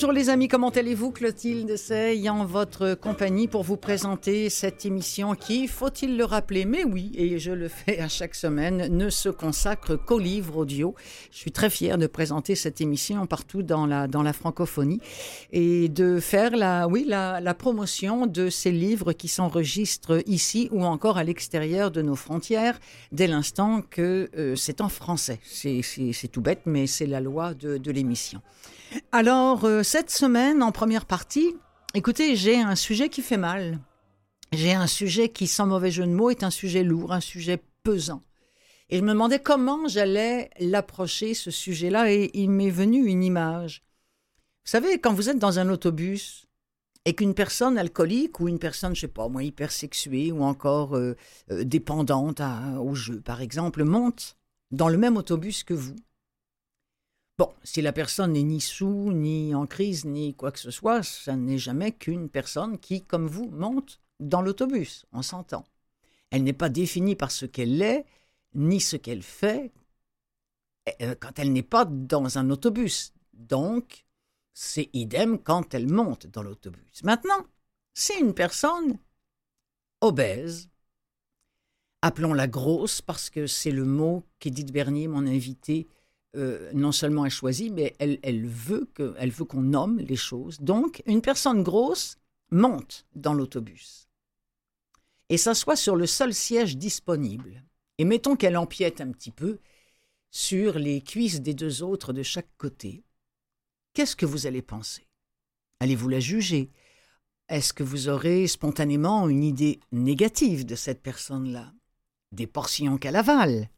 Bonjour les amis, comment allez-vous Clotilde C'est en votre compagnie pour vous présenter cette émission qui, faut-il le rappeler, mais oui, et je le fais à chaque semaine, ne se consacre qu'aux livres audio. Je suis très fière de présenter cette émission partout dans la, dans la francophonie et de faire la, oui, la, la promotion de ces livres qui s'enregistrent ici ou encore à l'extérieur de nos frontières dès l'instant que euh, c'est en français. C'est tout bête, mais c'est la loi de, de l'émission. Alors, euh, cette semaine, en première partie, écoutez, j'ai un sujet qui fait mal. J'ai un sujet qui, sans mauvais jeu de mots, est un sujet lourd, un sujet pesant. Et je me demandais comment j'allais l'approcher, ce sujet-là, et il m'est venu une image. Vous savez, quand vous êtes dans un autobus et qu'une personne alcoolique ou une personne, je sais pas, moi, hypersexuée ou encore euh, euh, dépendante au jeu, par exemple, monte dans le même autobus que vous, Bon, si la personne n'est ni sous, ni en crise, ni quoi que ce soit, ça n'est jamais qu'une personne qui, comme vous, monte dans l'autobus, on s'entend. Elle n'est pas définie par ce qu'elle est, ni ce qu'elle fait, euh, quand elle n'est pas dans un autobus. Donc, c'est idem quand elle monte dans l'autobus. Maintenant, c'est une personne obèse, appelons-la grosse parce que c'est le mot qu'Edith Bernier, mon invité, euh, non seulement elle choisit, mais elle, veut veut qu'on nomme les choses. Donc, une personne grosse monte dans l'autobus et s'assoit sur le seul siège disponible. Et mettons qu'elle empiète un petit peu sur les cuisses des deux autres de chaque côté. Qu'est-ce que vous allez penser? Allez-vous la juger? Est-ce que vous aurez spontanément une idée négative de cette personne-là? Des portions qu'elle avale?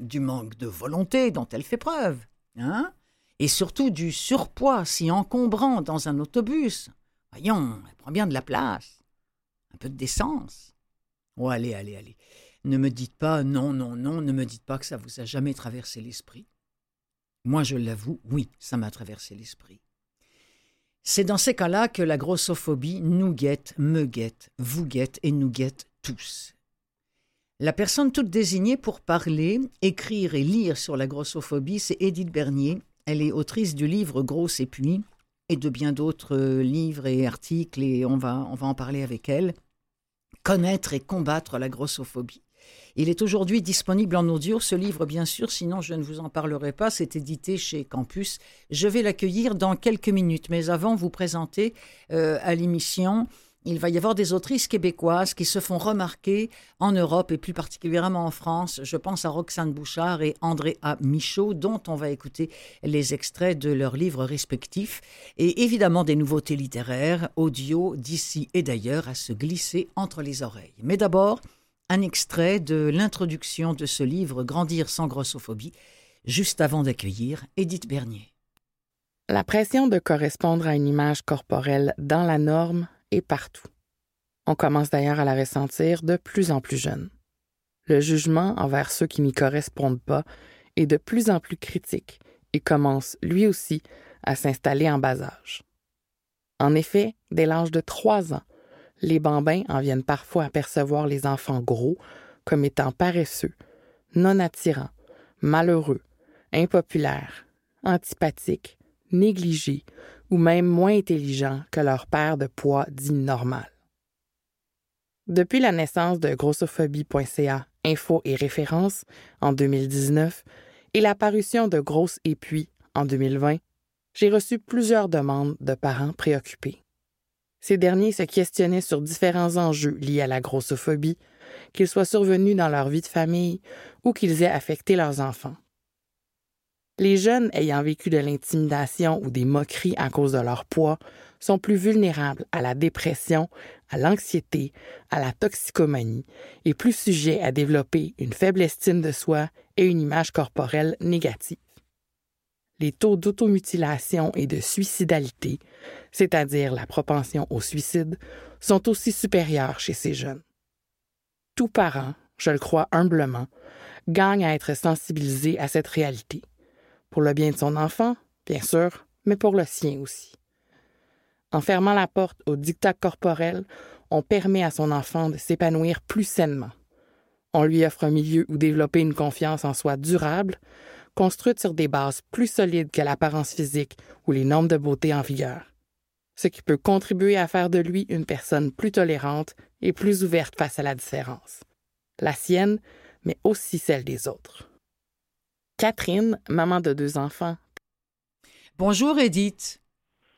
Du manque de volonté dont elle fait preuve, hein et surtout du surpoids si encombrant dans un autobus. Voyons, elle prend bien de la place, un peu de décence. Oh, allez, allez, allez. Ne me dites pas, non, non, non, ne me dites pas que ça vous a jamais traversé l'esprit. Moi, je l'avoue, oui, ça m'a traversé l'esprit. C'est dans ces cas-là que la grossophobie nous guette, me guette, vous guette et nous guette tous. La personne toute désignée pour parler, écrire et lire sur la grossophobie, c'est Edith Bernier. Elle est autrice du livre Grosse et puis et de bien d'autres euh, livres et articles et on va, on va en parler avec elle. Connaître et combattre la grossophobie. Il est aujourd'hui disponible en audio, ce livre bien sûr, sinon je ne vous en parlerai pas, c'est édité chez Campus. Je vais l'accueillir dans quelques minutes, mais avant vous présenter euh, à l'émission il va y avoir des autrices québécoises qui se font remarquer en Europe et plus particulièrement en France. Je pense à Roxane Bouchard et André A. Michaud, dont on va écouter les extraits de leurs livres respectifs, et évidemment des nouveautés littéraires, audio, d'ici et d'ailleurs, à se glisser entre les oreilles. Mais d'abord, un extrait de l'introduction de ce livre Grandir sans grossophobie, juste avant d'accueillir Édith Bernier. La pression de correspondre à une image corporelle dans la norme et partout. On commence d'ailleurs à la ressentir de plus en plus jeune. Le jugement envers ceux qui n'y correspondent pas est de plus en plus critique et commence lui aussi à s'installer en bas âge. En effet, dès l'âge de trois ans, les bambins en viennent parfois à percevoir les enfants gros comme étant paresseux, non attirants, malheureux, impopulaires, antipathiques, négligés ou même moins intelligents que leur père de poids dit normal. Depuis la naissance de grossophobie.ca, info et références en 2019 et l'apparition de Grosse et Puis en 2020, j'ai reçu plusieurs demandes de parents préoccupés. Ces derniers se questionnaient sur différents enjeux liés à la grossophobie, qu'ils soient survenus dans leur vie de famille ou qu'ils aient affecté leurs enfants. Les jeunes ayant vécu de l'intimidation ou des moqueries à cause de leur poids sont plus vulnérables à la dépression, à l'anxiété, à la toxicomanie et plus sujets à développer une faible estime de soi et une image corporelle négative. Les taux d'automutilation et de suicidalité, c'est-à-dire la propension au suicide, sont aussi supérieurs chez ces jeunes. Tout parent, je le crois humblement, gagne à être sensibilisé à cette réalité pour le bien de son enfant, bien sûr, mais pour le sien aussi. En fermant la porte au dictat corporel, on permet à son enfant de s'épanouir plus sainement. On lui offre un milieu où développer une confiance en soi durable, construite sur des bases plus solides que l'apparence physique ou les normes de beauté en vigueur, ce qui peut contribuer à faire de lui une personne plus tolérante et plus ouverte face à la différence. La sienne, mais aussi celle des autres. Catherine, maman de deux enfants. Bonjour Edith.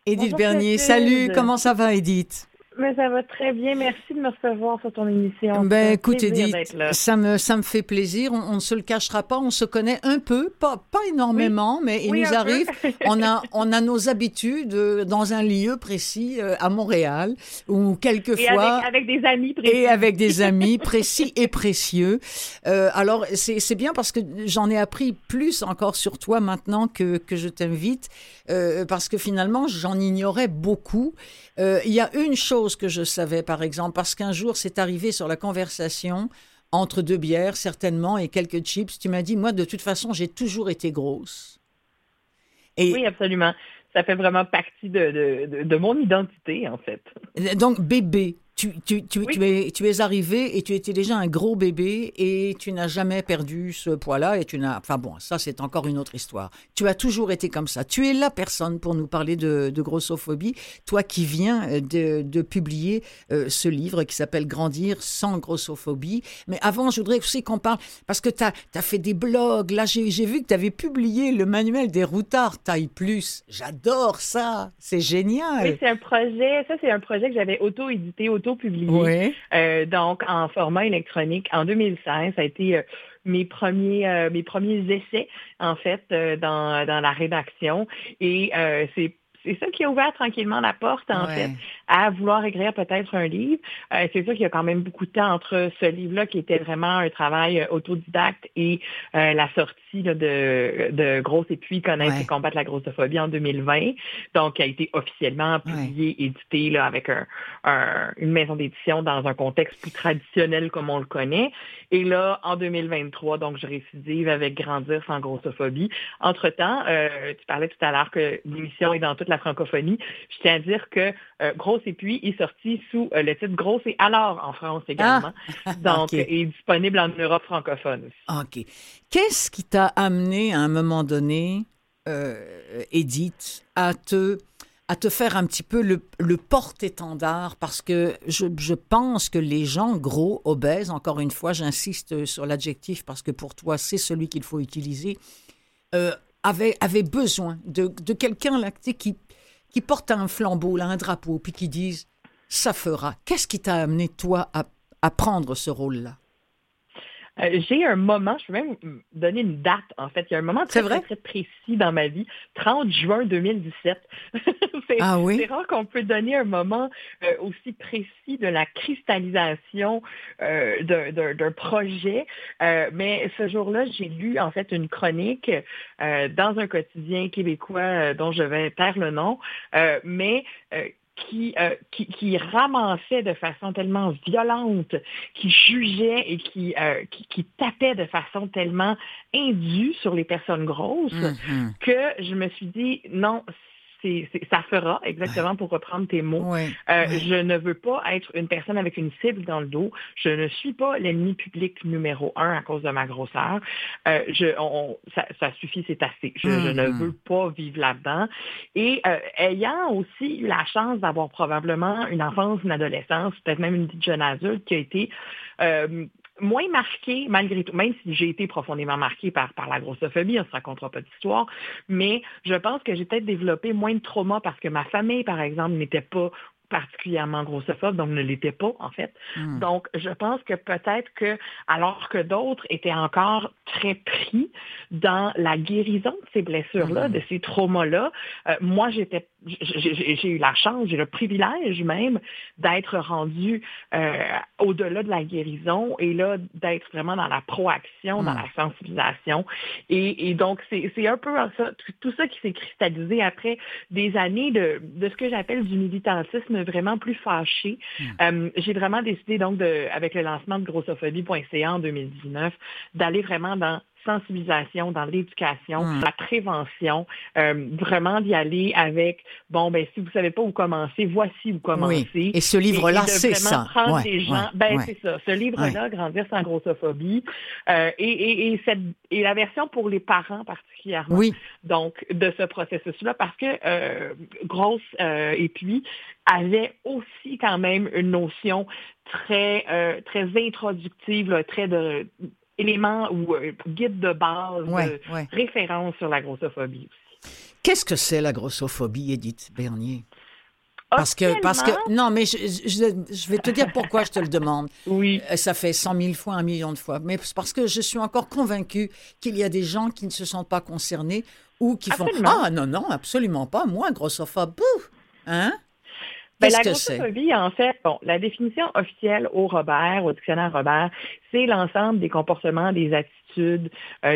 Edith Bernier, salut, comment ça va Edith? Mais ça va très bien. Merci de me recevoir sur ton émission. Ben, écoute, Edith, ça me, ça me fait plaisir. On ne se le cachera pas. On se connaît un peu, pas, pas énormément, mais il nous arrive. on, a, on a nos habitudes euh, dans un lieu précis euh, à Montréal, ou quelquefois. Et avec, des amis précis. Et avec des amis précis et précieux. Euh, alors, c'est bien parce que j'en ai appris plus encore sur toi maintenant que, que je t'invite, parce que finalement, j'en ignorais beaucoup. Il y a une chose que je savais, par exemple, parce qu'un jour, c'est arrivé sur la conversation entre deux bières, certainement, et quelques chips. Tu m'as dit, moi, de toute façon, j'ai toujours été grosse. Et... Oui, absolument. Ça fait vraiment partie de, de, de mon identité, en fait. Donc, bébé, tu, tu, tu, tu, es, tu es arrivé et tu étais déjà un gros bébé et tu n'as jamais perdu ce poids-là et tu n'as... Enfin bon, ça c'est encore une autre histoire. Tu as toujours été comme ça. Tu es la personne pour nous parler de, de grossophobie, toi qui viens euh, de, de publier euh, ce livre qui s'appelle Grandir sans grossophobie. Mais avant, je voudrais aussi qu'on parle, parce que tu as, as, fait des blogs, là j'ai vu que tu avais publié le manuel des routards taille plus. J'adore ça, c'est génial. Oui, c'est un projet, ça c'est un projet que j'avais auto-édité, auto publié, euh, donc en format électronique. En 2016. Ça a été euh, mes premiers euh, mes premiers essais en fait dans, dans la rédaction. Et c'est c'est ça qui a ouvert tranquillement la porte, en fait, à vouloir écrire peut-être un livre. Euh, c'est sûr qu'il y a quand même beaucoup de temps entre ce livre-là, qui était vraiment un travail euh, autodidacte, et euh, la sortie de, de Grosse et puis connaître et combattre la grossophobie en 2020. Donc, qui a été officiellement publié, édité là, avec un, une maison d'édition dans un contexte plus traditionnel comme on le connaît. Et là, en 2023, donc, je récidive avec Grandir sans grossophobie. Entre-temps, tu parlais tout à l'heure que l'émission est dans toute la francophonie. Je tiens à dire que euh, Grosse et puis est sorti sous euh, le titre Grosse et alors en France également. Ah, Donc, est disponible en Europe francophone aussi. OK. Qu'est-ce qui t'a amené à un moment donné, euh, Edith, à te à te faire un petit peu le, le porte-étendard? Parce que je, je, pense que les gens gros, obèses, encore une fois, j'insiste sur l'adjectif parce que pour toi, c'est celui qu'il faut utiliser, euh, avait, avait besoin de, de quelqu'un là, qui, qui porte un flambeau, là, un drapeau, puis qui dise ça fera. Qu'est-ce qui t'a amené, toi, à, à prendre ce rôle-là? Euh, j'ai un moment, je peux même donner une date, en fait. Il y a un moment très, très, précis dans ma vie, 30 juin 2017. c'est ah oui? rare qu'on peut donner un moment euh, aussi précis de la cristallisation euh, d'un projet. mais ce jour-là, j'ai lu, en fait, une chronique dans un quotidien québécois dont je vais taire le nom, mais qui, euh, qui, qui, ramassait de façon tellement violente, qui jugeait et qui, euh, qui, qui, tapait de façon tellement indue sur les personnes grosses mm-hmm. que je me suis dit, non, ça fera, exactement pour reprendre tes mots. Euh, je ne veux pas être une personne avec une cible dans le dos. Je ne suis pas l'ennemi public numéro un à cause de ma grosseur. Euh, je, ça, suffit, c'est assez. Je, ne mm-hmm. veux pas vivre là-dedans. Et euh, ayant aussi eu la chance d'avoir probablement une enfance, une adolescence, peut-être même une jeune adulte qui a été moins marqué malgré tout, même si j'ai été profondément marquée par, par la grossophobie, on ne se racontera pas d'histoire, mais je pense que j'ai peut-être développé moins de trauma parce que ma famille, par exemple, n'était pas particulièrement grossophobe, donc ne l'était pas en fait. Hmm. Donc, je pense que peut-être que, alors que d'autres étaient encore très pris dans la guérison de ces blessures-là, hmm. de ces traumas-là, euh, moi j'étais, j'ai eu la chance, j'ai le privilège même d'être rendu euh, au-delà de la guérison et là d'être vraiment dans la proaction, dans hmm. la sensibilisation. Et, et donc c'est un peu ça, tout ça qui s'est cristallisé après des années de, de ce que j'appelle du militantisme vraiment plus fâchée. Hmm. Euh, j'ai vraiment décidé donc de, avec le lancement de grossophobie.ca en 2019, d'aller vraiment dans sensibilisation, dans l'éducation, mmh. la prévention, euh, vraiment d'y aller avec, bon, ben si vous savez pas où commencer, voici où commencer. Oui. Et ce livre-là, c'est ça. Prendre des gens, ben c'est ça. Ce livre-là, Grandir sans grossophobie, euh, et, et, et, cette, et la version pour les parents particulièrement. Oui. Donc, de ce processus-là, parce que euh, Grosse et puis avait aussi quand même une notion très, euh, très introductive, très de éléments ou euh, guide de base, de référence sur la grossophobie aussi. Qu'est-ce que c'est la grossophobie, Edith Bernier? Parce que, parce que, non, mais je, je, vais te dire pourquoi je te le demande. Oui. Euh, ça fait cent mille fois, un million de fois. Mais c'est parce que je suis encore convaincue qu'il y a des gens qui ne se sentent pas concernés ou qui font Ah non, non, absolument pas. Moi, grossophobe, hein? Ben, la grossophobie, en fait, bon, la définition officielle au Robert, au dictionnaire Robert, c'est l'ensemble des comportements, des attitudes, euh,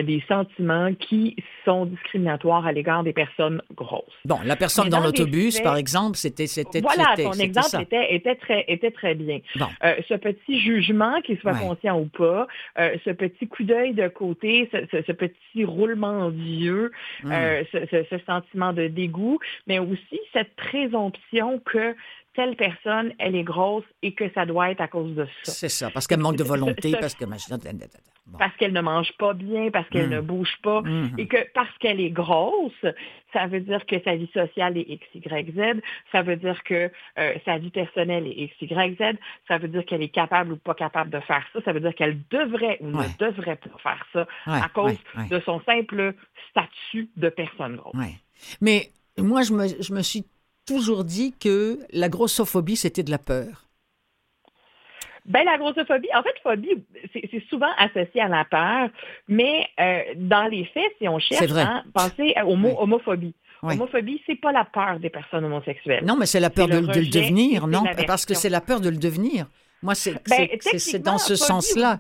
des sentiments qui sont discriminatoires à l'égard des personnes grosses. Bon, la personne dans, l'autobus, par exemple, c'était c'était Voilà, ton exemple était, était, très était très bien. Euh, ce petit jugement, qu'il soit conscient ou pas, euh, ce petit coup d'œil de côté, ce, petit roulement d'yeux, ce, ce sentiment de dégoût, mais aussi cette présomption que telle personne, elle est grosse et que ça doit être à cause de ça. C'est ça, parce qu'elle manque de volonté, parce que... Parce qu'elle ne mange pas bien, parce qu'elle ne hmm. bouge pas, hmm. et que parce qu'elle est grosse, ça veut dire que sa vie sociale est X, Y, Z, ça veut dire que euh, sa vie personnelle est X, Y, Z, ça veut dire qu'elle est capable ou pas capable de faire ça, ça veut dire qu'elle devrait ou ne devrait pas faire ça à cause de son simple statut de personne grosse. Mais moi, je me, je me suis toujours dit que la grossophobie, c'était de la peur. Ben, la grossophobie, en fait, phobie, c'est souvent associé à la peur, mais euh, dans les faits, si on cherche, hein, pensez au mot homophobie. Homophobie, c'est pas la peur des personnes homosexuelles. Non, mais c'est la peur de, le devenir, non? Parce que c'est la peur de le devenir. Moi, c'est ben, dans ce sens-là.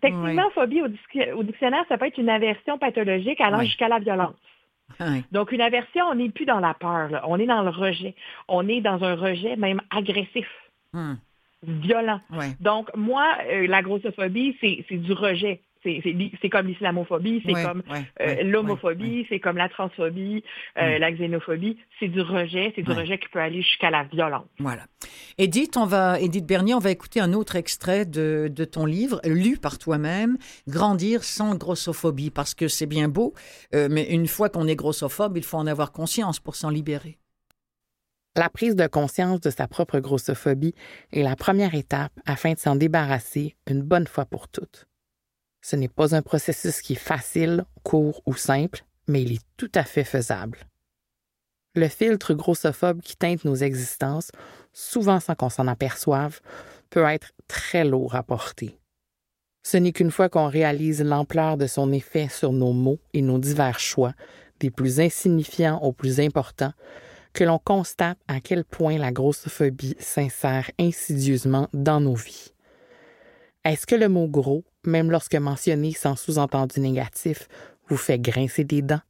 Techniquement, phobie au, dictionnaire, ça peut être une aversion pathologique allant jusqu'à la violence. Donc, une aversion, on n'est plus dans la peur, on est dans le rejet. On est dans un rejet même agressif, hmm. violent. Donc, moi, euh, la grossophobie, c'est du rejet. C'est comme l'islamophobie, c'est comme euh, l'homophobie, c'est comme la transphobie, euh, mm. la xénophobie. C'est du rejet, c'est du rejet qui peut aller jusqu'à la violence. Voilà. Edith, on va, Edith Bernier, on va écouter un autre extrait de, de ton livre, lu par toi-même, Grandir sans grossophobie, parce que c'est bien beau, euh, mais une fois qu'on est grossophobe, il faut en avoir conscience pour s'en libérer. La prise de conscience de sa propre grossophobie est la première étape afin de s'en débarrasser une bonne fois pour toutes. Ce n'est pas un processus qui est facile, court ou simple, mais il est tout à fait faisable. Le filtre grossophobe qui teinte nos existences, souvent sans qu'on s'en aperçoive, peut être très lourd à porter. Ce n'est qu'une fois qu'on réalise l'ampleur de son effet sur nos mots et nos divers choix, des plus insignifiants aux plus importants, que l'on constate à quel point la grossophobie s'insère insidieusement dans nos vies. Est-ce que le mot gros, même lorsque mentionné sans sous-entendu négatif, vous fait grincer des dents?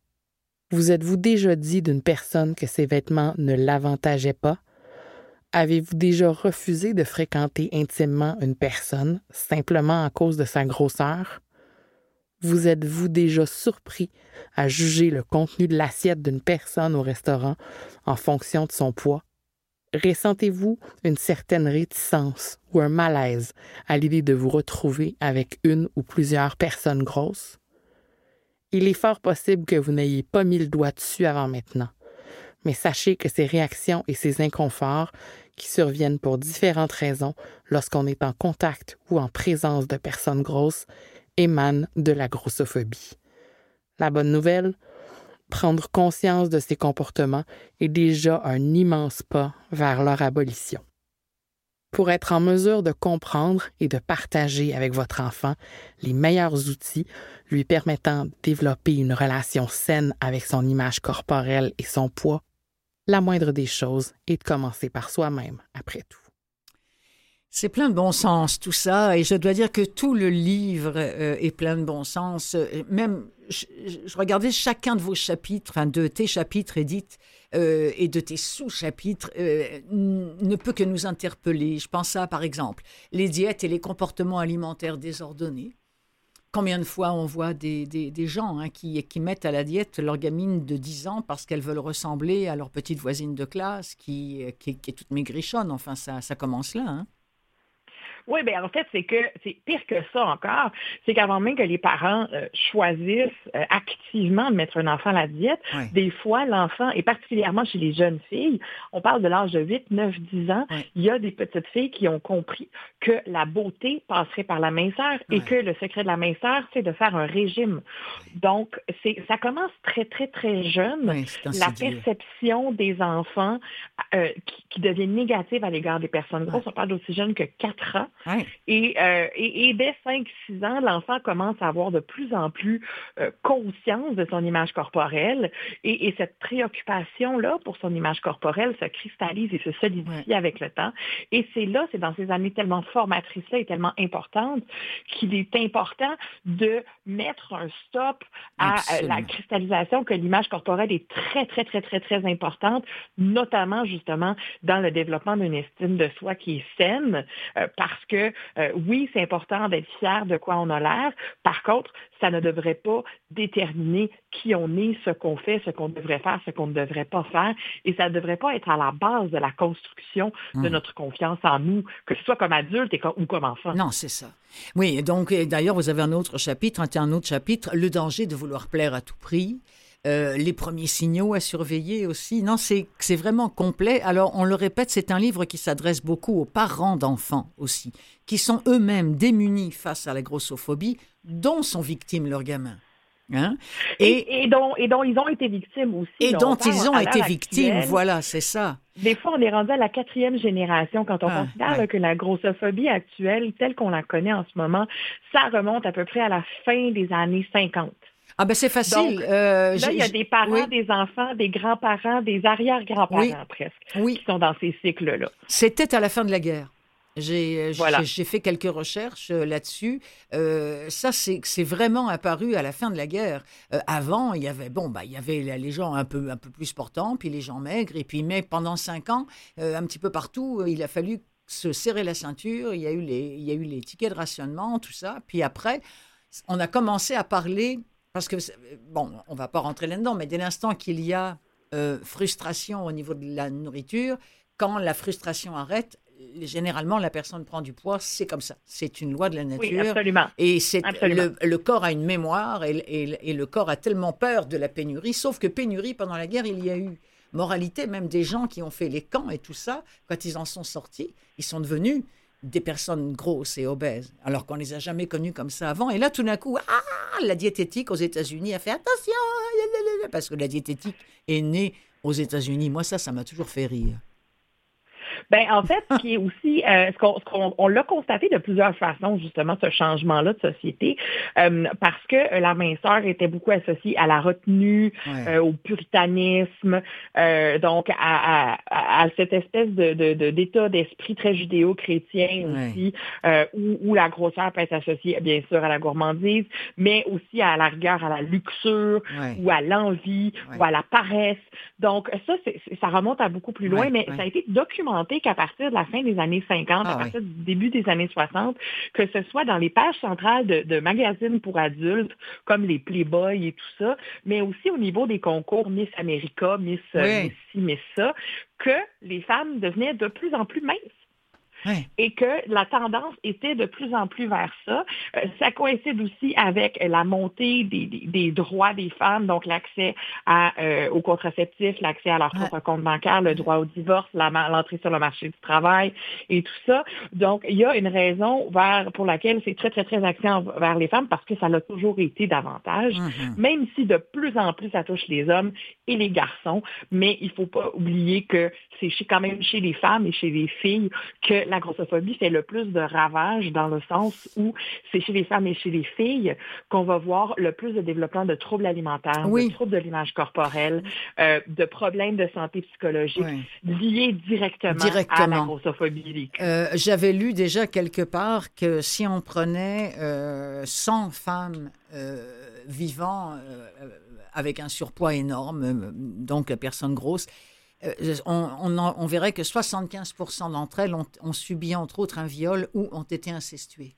Vous êtes-vous déjà dit d'une personne que ses vêtements ne l'avantageaient pas? Avez-vous déjà refusé de fréquenter intimement une personne simplement à cause de sa grosseur? Vous êtes-vous déjà surpris à juger le contenu de l'assiette d'une personne au restaurant en fonction de son poids? Ressentez-vous une certaine réticence ou un malaise à l'idée de vous retrouver avec une ou plusieurs personnes grosses? Il est fort possible que vous n'ayez pas mis le doigt dessus avant maintenant, mais sachez que ces réactions et ces inconforts qui surviennent pour différentes raisons lorsqu'on est en contact ou en présence de personnes grosses émanent de la grossophobie. La bonne nouvelle, prendre conscience de ces comportements est déjà un immense pas vers leur abolition. Pour être en mesure de comprendre et de partager avec votre enfant les meilleurs outils lui permettant de développer une relation saine avec son image corporelle et son poids, la moindre des choses est de commencer par soi-même, après tout. C'est plein de bon sens tout ça, et je dois dire que tout le livre euh, est plein de bon sens. Même je, regardais chacun de vos chapitres, enfin de tes chapitres, Edith, euh, et de tes sous-chapitres, euh, ne peut que nous interpeller. Je pense à, par exemple, les diètes et les comportements alimentaires désordonnés Combien de fois on voit des, des, gens hein, qui, qui mettent à la diète leur gamine de 10 ans parce qu'elles veulent ressembler à leur petite voisine de classe qui, qui, est toute maigrichonne. Enfin, ça, ça commence là. Hein. Oui, bien en fait, c'est que c'est pire que ça encore. C'est qu'avant même que les parents euh, choisissent euh, activement de mettre un enfant à la diète, des fois, l'enfant, et particulièrement chez les jeunes filles, on parle de l'âge de 8, 9, 10 ans, il y a des petites filles qui ont compris que la beauté passerait par la minceur et que le secret de la minceur, c'est de faire un régime. Donc, c'est ça commence très, très, très jeune. la perception des enfants euh, qui, qui devient négative à l'égard des personnes grosses, on parle d'aussi jeunes que 4 ans. Euh, et, dès 5-6 ans, l'enfant commence à avoir de plus en plus euh, conscience de son image corporelle. Et, cette préoccupation-là pour son image corporelle se cristallise et se solidifie avec le temps. Et c'est là, c'est dans ces années tellement formatrices-là et tellement importantes qu'il est important de mettre un stop à euh, la cristallisation que l'image corporelle est très, très, très, très, très importante, notamment justement dans le développement d'une estime de soi qui est saine, parce que euh, oui, c'est important d'être fier de quoi on a l'air. Par contre, ça ne devrait pas déterminer qui on est, ce qu'on fait, ce qu'on devrait faire, ce qu'on ne devrait pas faire. Et ça ne devrait pas être à la base de la construction de hmm. notre confiance en nous, que ce soit comme adulte ou comme enfant. Non, c'est ça. Oui, donc d'ailleurs, vous avez un autre chapitre, un autre chapitre, le danger de vouloir plaire à tout prix. Euh, les premiers signaux à surveiller aussi. Non, c'est vraiment complet. Alors, on le répète, c'est un livre qui s'adresse beaucoup aux parents d'enfants aussi, qui sont eux-mêmes démunis face à la grossophobie, dont sont victimes leurs gamins. Hein? Et, dont, et, dont, ils ont été victimes aussi. Et dont ils ont été victimes, voilà, c'est ça. Des fois, on est rendu à la quatrième génération quand on ah, considère que la grossophobie actuelle, telle qu'on la connaît en ce moment, ça remonte à peu près à la fin des années 50. Ah ben c'est facile. Euh, là, il y a des parents, des enfants, des grands-parents, des arrière-grands-parents presque, oui. qui sont dans ces cycles-là. C'était à la fin de la guerre. J'ai voilà. fait quelques recherches euh, là-dessus. Euh, ça, c'est vraiment apparu à la fin de la guerre. Euh, avant, il y avait bon, bah, il y avait les gens un peu un peu plus portants, puis les gens maigres, et puis mais pendant cinq ans, un petit peu partout, il a fallu se serrer la ceinture. Il y a eu les il y a eu les tickets de rationnement, tout ça. Puis après, on a commencé à parler parce que, bon, on va pas rentrer là-dedans, mais dès l'instant qu'il y a euh, frustration au niveau de la nourriture, quand la frustration arrête, généralement, la personne prend du poids, c'est comme ça. C'est une loi de la nature. Oui, absolument. Et c'est le, le, corps a une mémoire et, et, le corps a tellement peur de la pénurie, sauf que pénurie, pendant la guerre, il y a eu moralité, même des gens qui ont fait les camps et tout ça, quand ils en sont sortis, ils sont devenus des personnes grosses et obèses, alors qu'on les a jamais connues comme ça avant. Et là, tout d'un coup, ah, la diététique aux États-Unis a fait attention, parce que la diététique est née aux États-Unis. Moi, ça, ça m'a toujours fait rire. Ben, en fait, ce qui est aussi, euh, ce qu'on, on l'a constaté de plusieurs façons, justement, ce changement-là de société, euh, parce que euh, la minceur était beaucoup associée à la retenue, au puritanisme, donc à, à, cette espèce de, de, d'état d'esprit très judéo-chrétien aussi, où, où, la grosseur peut être associée, bien sûr, à la gourmandise, mais aussi à la rigueur, à la luxure, ou à l'envie, ou à la paresse. Donc, ça, ça remonte à beaucoup plus loin, mais ça a été documenté qu'à partir de la fin des années 50, à ah partir du début des années 60, que ce soit dans les pages centrales de, magazines pour adultes, comme les Playboy et tout ça, mais aussi au niveau des concours Miss America, Miss, euh, Miss ci, Miss ça, que les femmes devenaient de plus en plus minces et que la tendance était de plus en plus vers ça. Euh, ça coïncide aussi avec la montée des, droits des femmes, donc l'accès euh, aux contraceptifs, l'accès à leur propre compte bancaire, le droit au divorce, l'entrée sur le marché du travail et tout ça. Donc, il y a une raison vers, pour laquelle c'est très, très, très axé vers les femmes parce que ça l'a toujours été davantage, mm-hmm. même si de plus en plus ça touche les hommes et les garçons. Mais il ne faut pas oublier que c'est quand même chez les femmes et chez les filles que la grossophobie fait le plus de ravages dans le sens où c'est chez les femmes et chez les filles qu'on va voir le plus de développement de troubles alimentaires, de troubles de l'image corporelle, euh, de problèmes de santé psychologique liés directement, à la grossophobie. Euh, j'avais lu déjà quelque part que si on prenait 100 euh, femmes vivant avec un surpoids énorme, donc personnes grosses, euh, on, verrait que 75% d'entre elles ont, subi, entre autres, un viol ou ont été incestuées.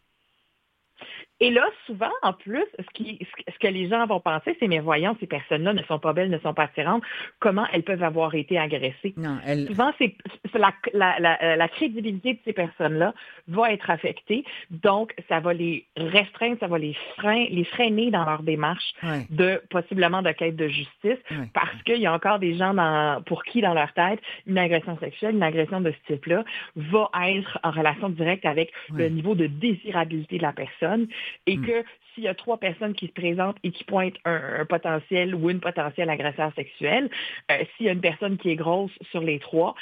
Et là, souvent, en plus, ce, qui, ce que les gens vont penser, c'est mais voyons, ces personnes-là ne sont pas belles, ne sont pas attirantes. Comment elles peuvent avoir été agressées? Non, Souvent, c'est la, la, la, crédibilité de ces personnes-là va être affectée. Donc, ça va les restreindre, ça va les, frein, les freiner dans leur démarche de possiblement de quête de justice parce qu'il y a encore des gens dans, pour qui, dans leur tête, une agression sexuelle, une agression de ce type-là va être en relation directe avec le niveau de désirabilité de la personne et hmm. que s'il y a trois personnes qui se présentent et qui pointent un, potentiel ou une potentielle agresseur sexuel, euh, s'il y a une personne qui est grosse sur les trois,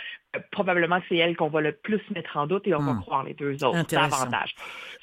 probablement c'est elle qu'on va le plus mettre en doute et on va hmm. croire les deux autres davantage.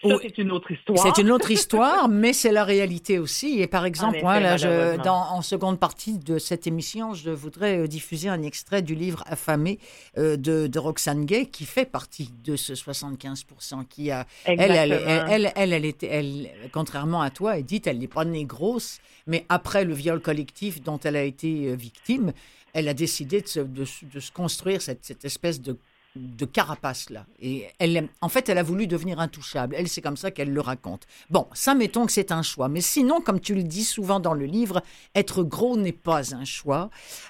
Ça, c'est une autre histoire. C'est une autre histoire, mais c'est la réalité aussi. Et par exemple, moi, là, je, dans, en seconde partie de cette émission, je voudrais euh, diffuser un extrait du livre Affamé de, de, Roxane Gay, qui fait partie de ce 75% qui a... Elle, elle, elle, elle, elle, était, elle, contrairement à toi, Edith, elle n'est pas née grosse, mais après le viol collectif dont elle a été euh, victime, elle a décidé de se, construire cette, espèce de de carapace là. Et elle, en fait, elle a voulu devenir intouchable. Elle, c'est comme ça qu'elle le raconte. Bon, ça, mettons que c'est un choix. Mais sinon, comme tu le dis souvent dans le livre, être gros n'est pas un choix.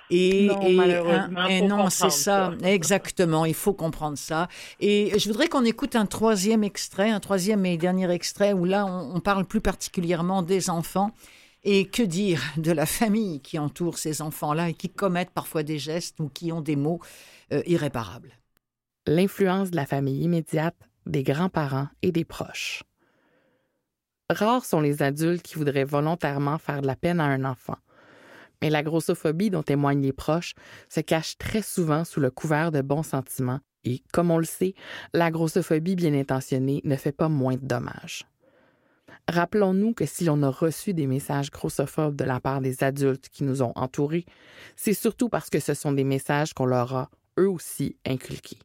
Et non, et, non, c'est ça. Exactement. Il faut comprendre ça. Et je voudrais qu'on écoute un troisième extrait, un troisième et dernier extrait où là, on, parle plus particulièrement des enfants. Et que dire de la famille qui entoure ces enfants-là et qui commettent parfois des gestes ou qui ont des mots euh, irréparables? L'influence de la famille immédiate, des grands-parents et des proches. Rares sont les adultes qui voudraient volontairement faire de la peine à un enfant. Mais la grossophobie dont témoignent les proches se cache très souvent sous le couvert de bons sentiments et, comme on le sait, la grossophobie bien intentionnée ne fait pas moins de dommages. Rappelons-nous que si l'on a reçu des messages grossophobes de la part des adultes qui nous ont entourés, c'est surtout parce que ce sont des messages qu'on leur a, eux aussi, inculqués.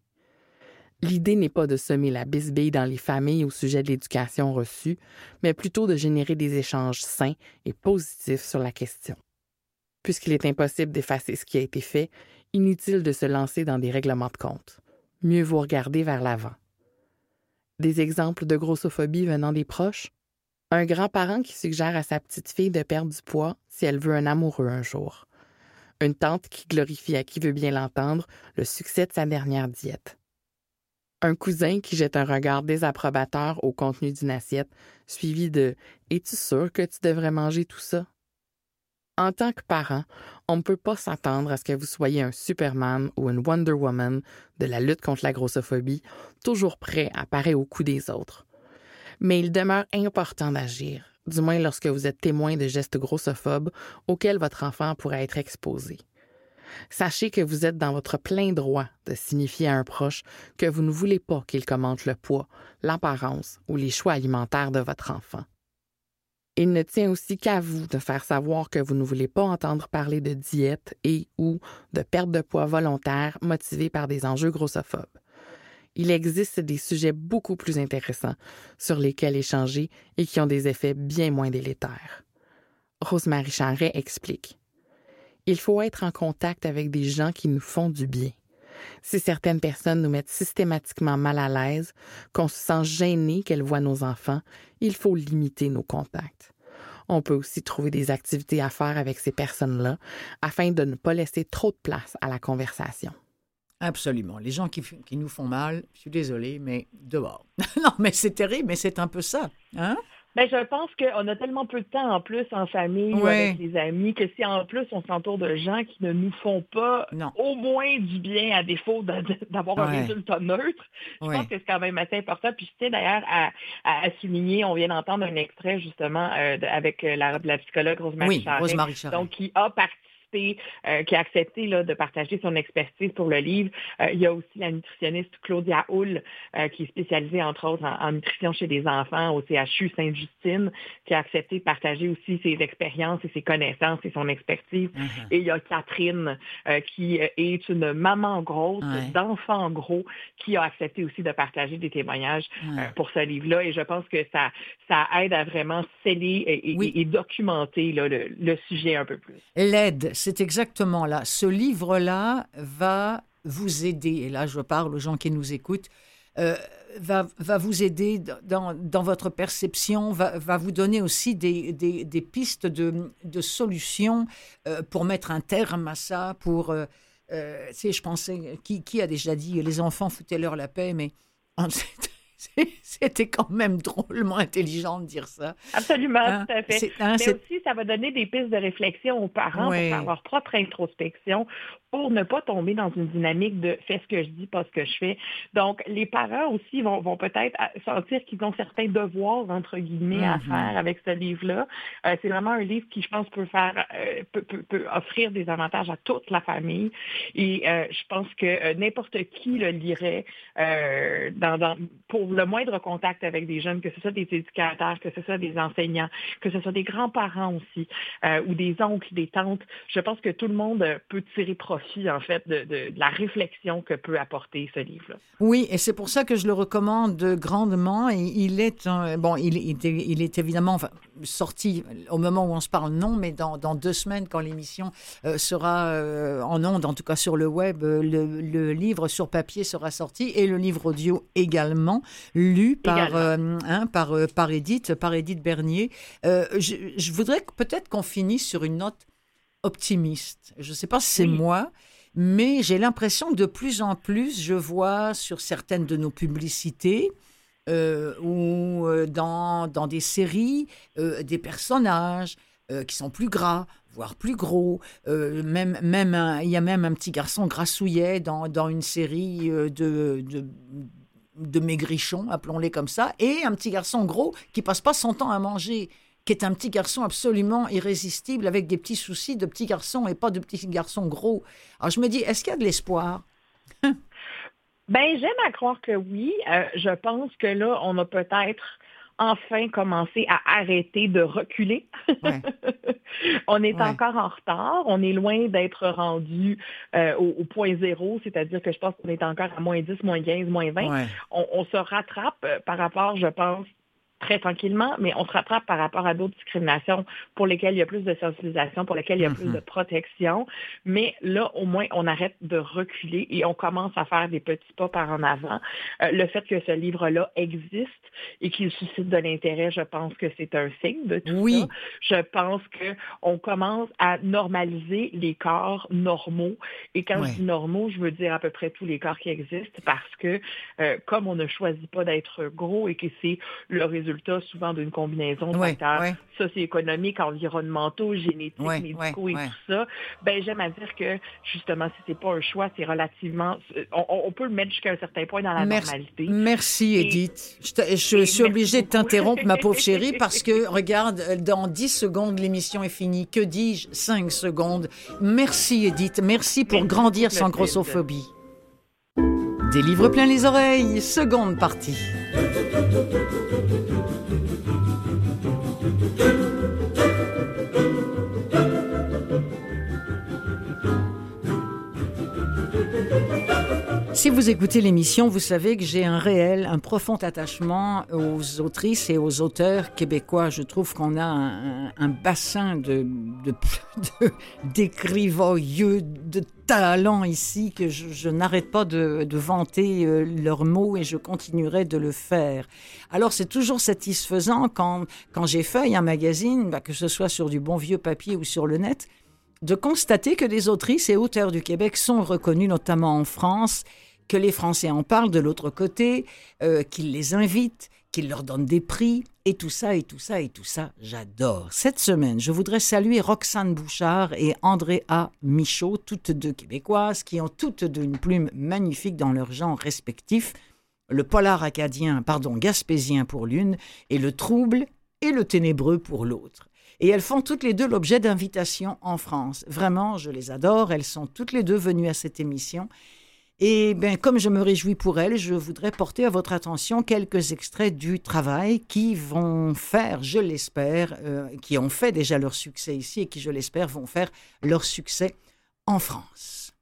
L'idée n'est pas de semer la bisbille dans les familles au sujet de l'éducation reçue, mais plutôt de générer des échanges sains et positifs sur la question. Puisqu'il est impossible d'effacer ce qui a été fait, inutile de se lancer dans des règlements de compte. Mieux vaut regarder vers l'avant. Des exemples de grossophobie venant des proches? Un grand-parent qui suggère à sa petite fille de perdre du poids si elle veut un amoureux un jour. Une tante qui glorifie à qui veut bien l'entendre le succès de sa dernière diète un cousin qui jette un regard désapprobateur au contenu d'une assiette, suivi de Es-tu sûr que tu devrais manger tout ça? En tant que parent, on ne peut pas s'attendre à ce que vous soyez un Superman ou une Wonder Woman de la lutte contre la grossophobie, toujours prêt à parer au coup des autres. Mais il demeure important d'agir, du moins lorsque vous êtes témoin de gestes grossophobes auxquels votre enfant pourrait être exposé. Sachez que vous êtes dans votre plein droit de signifier à un proche que vous ne voulez pas qu'il commente le poids, l'apparence ou les choix alimentaires de votre enfant. Il ne tient aussi qu'à vous de faire savoir que vous ne voulez pas entendre parler de diète et ou de perte de poids volontaire motivée par des enjeux grossophobes. Il existe des sujets beaucoup plus intéressants sur lesquels échanger et qui ont des effets bien moins délétères. Rosemary Charret explique. Il faut être en contact avec des gens qui nous font du bien. Si certaines personnes nous mettent systématiquement mal à l'aise, qu'on se sent gêné qu'elles voient nos enfants, il faut limiter nos contacts. On peut aussi trouver des activités à faire avec ces personnes-là afin de ne pas laisser trop de place à la conversation. Absolument. Les gens qui, qui nous font mal, je suis désolée, mais dehors. non, mais c'est terrible, mais c'est un peu ça. Hein? Ben, je pense qu'on a tellement peu de temps en plus en famille ou avec les amis que si en plus on s'entoure de gens qui ne nous font pas au moins du bien à défaut d'avoir un résultat neutre, je pense que c'est quand même assez important. Puis je tiens d'ailleurs à, à, souligner, on vient d'entendre un extrait justement euh, avec euh, la, la psychologue Rosemary, oui, donc qui a participé euh, qui a accepté là, de partager son expertise pour le livre. Euh, il y a aussi la nutritionniste Claudia Hull, euh, qui est spécialisée entre autres en, nutrition chez des enfants au CHU Sainte-Justine, qui a accepté de partager aussi ses expériences et ses connaissances et son expertise. Mm-hmm. Et il y a Catherine, qui est une maman grosse, d'enfants gros, qui a accepté aussi de partager des témoignages pour ce livre-là. Et je pense que ça, ça aide à vraiment sceller et, documenter le, le sujet un peu plus. L'aide, c'est exactement là. Ce livre-là va vous aider, et là je parle aux gens qui nous écoutent, va, va, vous aider dans, dans votre perception, va, vous donner aussi des, des, pistes de, de solutions pour mettre un terme à ça, pour... Euh, je pensais, qui, qui, a déjà dit les enfants foutaient-leur la paix, mais C'était quand même drôlement intelligent de dire ça. Absolument, hein? tout à fait. Hein, Mais aussi, ça va donner des pistes de réflexion aux parents pour faire leur propre introspection, pour ne pas tomber dans une dynamique de fais ce que je dis, pas ce que je fais. Donc, les parents aussi vont, vont peut-être sentir qu'ils ont certains devoirs, entre guillemets, à mm-hmm. faire avec ce livre-là. Euh, c'est vraiment un livre qui, je pense, peut faire, euh, peut, peut, offrir des avantages à toute la famille. Et euh, je pense que n'importe qui le lirait dans, dans, pour le moindre contact avec des jeunes, que ce soit des éducateurs, que ce soit des enseignants, que ce soit des grands-parents aussi, ou des oncles, des tantes. Je pense que tout le monde peut tirer profit en fait, de, la réflexion que peut apporter ce livre-là. Oui, et c'est pour ça que je le recommande grandement. Et il est, bon, il, est évidemment sorti au moment où on se parle, non, mais dans, deux semaines, quand l'émission euh, sera euh, en ondes, en tout cas sur le web, euh, le, livre sur papier sera sorti et le livre audio également, lu par, hein, par, par Edith, par Edith Bernier. Je, je voudrais peut-être qu'on finisse sur une note optimiste. Je ne sais pas si c'est moi, mais j'ai l'impression que de plus en plus, je vois sur certaines de nos publicités euh, ou euh, dans, dans des séries euh, des personnages qui sont plus gras, voire plus gros. même, même il y a même un petit garçon grassouillet dans, dans une série de, de de maigrichons, appelons-les comme ça, et un petit garçon gros qui passe pas son temps à manger qui est un petit garçon absolument irrésistible avec des petits soucis de petit garçon et pas de petit garçon gros. Alors je me dis, est-ce qu'il y a de l'espoir? Ben j'aime à croire que oui. Euh, je pense que là, on a peut-être enfin commencé à arrêter de reculer. on est encore en retard. On est loin d'être rendu euh, au, point zéro, c'est-à-dire que je pense qu'on est encore à moins 10, moins 15, moins 20. On, on, se rattrape euh, par rapport, je pense, très tranquillement, mais on se rattrape par rapport à d'autres discriminations pour lesquelles il y a plus de sensibilisation, pour lesquelles il y a plus de mhm. protection. Mais là, au moins, on arrête de reculer et on commence à faire des petits pas par en avant. Euh, le fait que ce livre-là existe et qu'il suscite de l'intérêt, je pense que c'est un signe de tout oui. ça. Je pense qu'on commence à normaliser les corps normaux. Et quand je dis normaux, je veux dire à peu près tous les corps qui existent parce que euh, comme on ne choisit pas d'être gros et que c'est le résultat résultat souvent d'une combinaison de facteurs socio-économiques, environnementaux, génétiques, médicaux et tout ça, ben j'aime à dire que justement, si c'est pas un choix, c'est relativement, on, peut le mettre jusqu'à un certain point dans la normalité. Merci Edith. je, suis obligée de t'interrompre, ma pauvre chérie, parce que regarde, dans 10 secondes, l'émission est finie. Que dis-je? 5 secondes. Merci Edith. Merci pour grandir sans grossophobie. Des livres plein les oreilles, seconde partie. Si vous écoutez l'émission, vous savez que j'ai un réel, un profond attachement aux autrices et aux auteurs québécois. Je trouve qu'on a un, bassin de, de, talents ici que je, n'arrête pas de, vanter euh, leurs mots et je continuerai de le faire. Alors c'est toujours satisfaisant quand, quand j'ai feuille un magazine, bah, que ce soit sur du bon vieux papier ou sur le net, de constater que des autrices et auteurs du Québec sont reconnus, notamment en France, que les Français en parlent de l'autre côté, euh, qu'ils les invitent, qu'ils leur donnent des prix, et tout ça, et tout ça, et tout ça, j'adore. Cette semaine, je voudrais saluer Roxane Bouchard et Andréa Michaud, toutes deux québécoises, qui ont toutes deux une plume magnifique dans leur genre respectif, le polar acadien, pardon, gaspésien pour l'une, et le trouble et le ténébreux pour l'autre. Et elles font toutes les deux l'objet d'invitations en France. Vraiment, je les adore. Elles sont toutes les deux venues à cette émission. Et bien, comme je me réjouis pour elle, je voudrais porter à votre attention quelques extraits du travail qui vont faire, je l'espère, euh, qui ont fait déjà leur succès ici et qui, je l'espère, vont faire leur succès en France.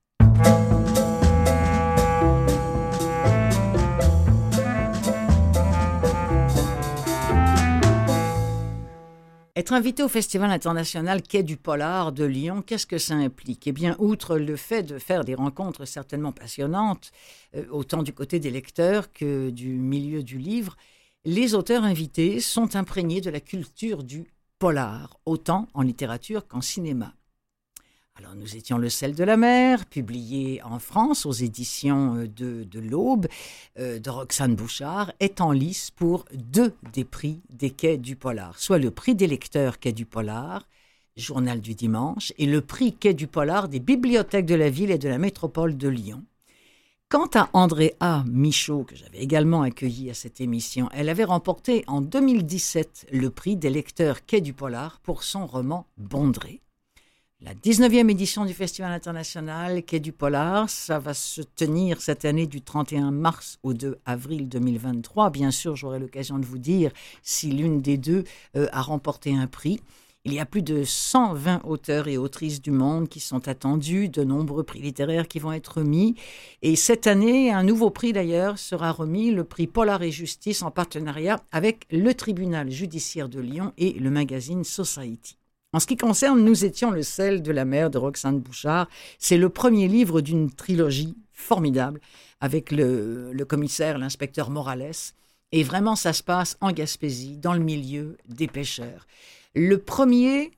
Être invité au Festival international Quai du Polar de Lyon, qu'est-ce que ça implique? Eh bien, outre le fait de faire des rencontres certainement passionnantes, euh, autant du côté des lecteurs que du milieu du livre, les auteurs invités sont imprégnés de la culture du polar, autant en littérature qu'en cinéma. Alors nous étions Le sel de la mer, publié en France aux éditions euh, de, l'Aube. Euh, de Roxane Bouchard, est en lice pour deux des prix des quais du Polar, soit le prix des lecteurs quais du Polar, journal du dimanche, et le prix quai du Polar des bibliothèques de la ville et de la métropole de Lyon. Quant à Andréa Michaud, que j'avais également accueilli à cette émission, elle avait remporté en 2017 le prix des lecteurs quais du Polar pour son roman Bondré la 19e édition du Festival international Quai du Polar. Ça va se tenir cette année du 31 mars au 2 avril 2023. Bien sûr, j'aurai l'occasion de vous dire si l'une des deux euh, a remporté un prix. Il y a plus de 120 auteurs et autrices du monde qui sont attendus, de nombreux prix littéraires qui vont être remis. Et cette année, un nouveau prix d'ailleurs sera remis, le prix Polar et Justice en partenariat avec le tribunal judiciaire de Lyon et le magazine Society. En ce qui concerne Nous étions le sel de la mer de Roxane Bouchard, c'est le premier livre d'une trilogie formidable avec le, commissaire, l'inspecteur Morales. Et vraiment, ça se passe en Gaspésie, dans le milieu des pêcheurs. Le premier,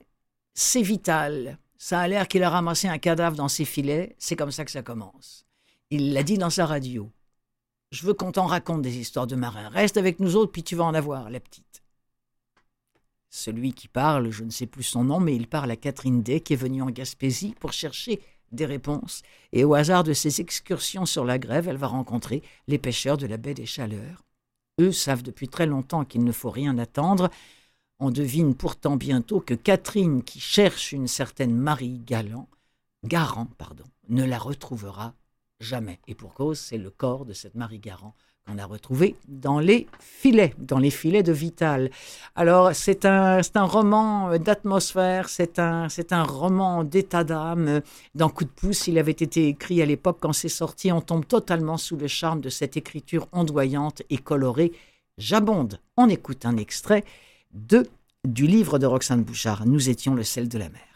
c'est vital. Ça a l'air qu'il a ramassé un cadavre dans ses filets. C'est comme ça que ça commence. Il l'a dit dans sa radio. Je veux qu'on t'en raconte des histoires de marins. Reste avec nous autres, puis tu vas en avoir, la petite. Celui qui parle, je ne sais plus son nom, mais il parle à Catherine Day, qui est venue en Gaspésie pour chercher des réponses. Et au hasard de ses excursions sur la grève, elle va rencontrer les pêcheurs de la baie des Chaleurs. Eux savent depuis très longtemps qu'il ne faut rien attendre. On devine pourtant bientôt que Catherine, qui cherche une certaine Marie Galant, Garant, pardon, ne la retrouvera jamais. Et pour cause, c'est le corps de cette Marie Garant on a retrouvé dans les filets, dans les filets de Vital. Alors, c'est un, un roman d'atmosphère, c'est un, un roman d'état d'âme. Dans Coup de pouce, il avait été écrit à l'époque quand c'est sorti. On tombe totalement sous le charme de cette écriture ondoyante et colorée. J'abonde. On écoute un extrait de, du livre de Roxane Bouchard. Nous étions le sel de la mer.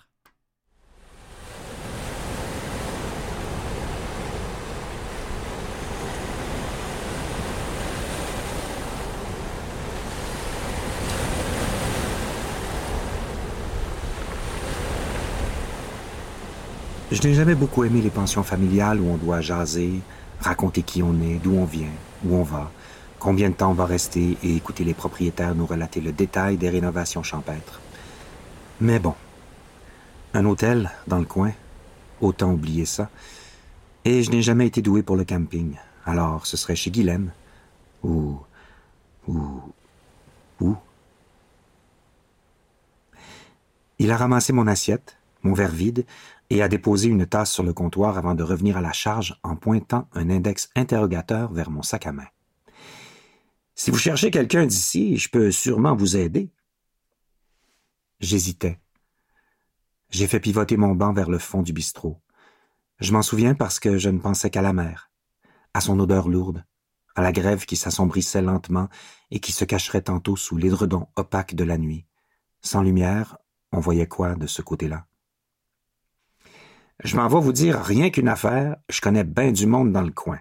Je n'ai jamais beaucoup aimé les pensions familiales où on doit jaser, raconter qui on est, d'où on vient, où on va, combien de temps on va rester et écouter les propriétaires nous relater le détail des rénovations champêtres. Mais bon, un hôtel dans le coin, autant oublier ça. Et je n'ai jamais été doué pour le camping, alors ce serait chez Guilhem, ou... ou... où Il a ramassé mon assiette, mon verre vide, et a déposé une tasse sur le comptoir avant de revenir à la charge en pointant un index interrogateur vers mon sac à main. Si vous cherchez quelqu'un d'ici, je peux sûrement vous aider. J'hésitais. J'ai fait pivoter mon banc vers le fond du bistrot. Je m'en souviens parce que je ne pensais qu'à la mer, à son odeur lourde, à la grève qui s'assombrissait lentement et qui se cacherait tantôt sous l'édredon opaque de la nuit. Sans lumière, on voyait quoi de ce côté-là? Je m'en vais vous dire rien qu'une affaire, je connais bien du monde dans le coin.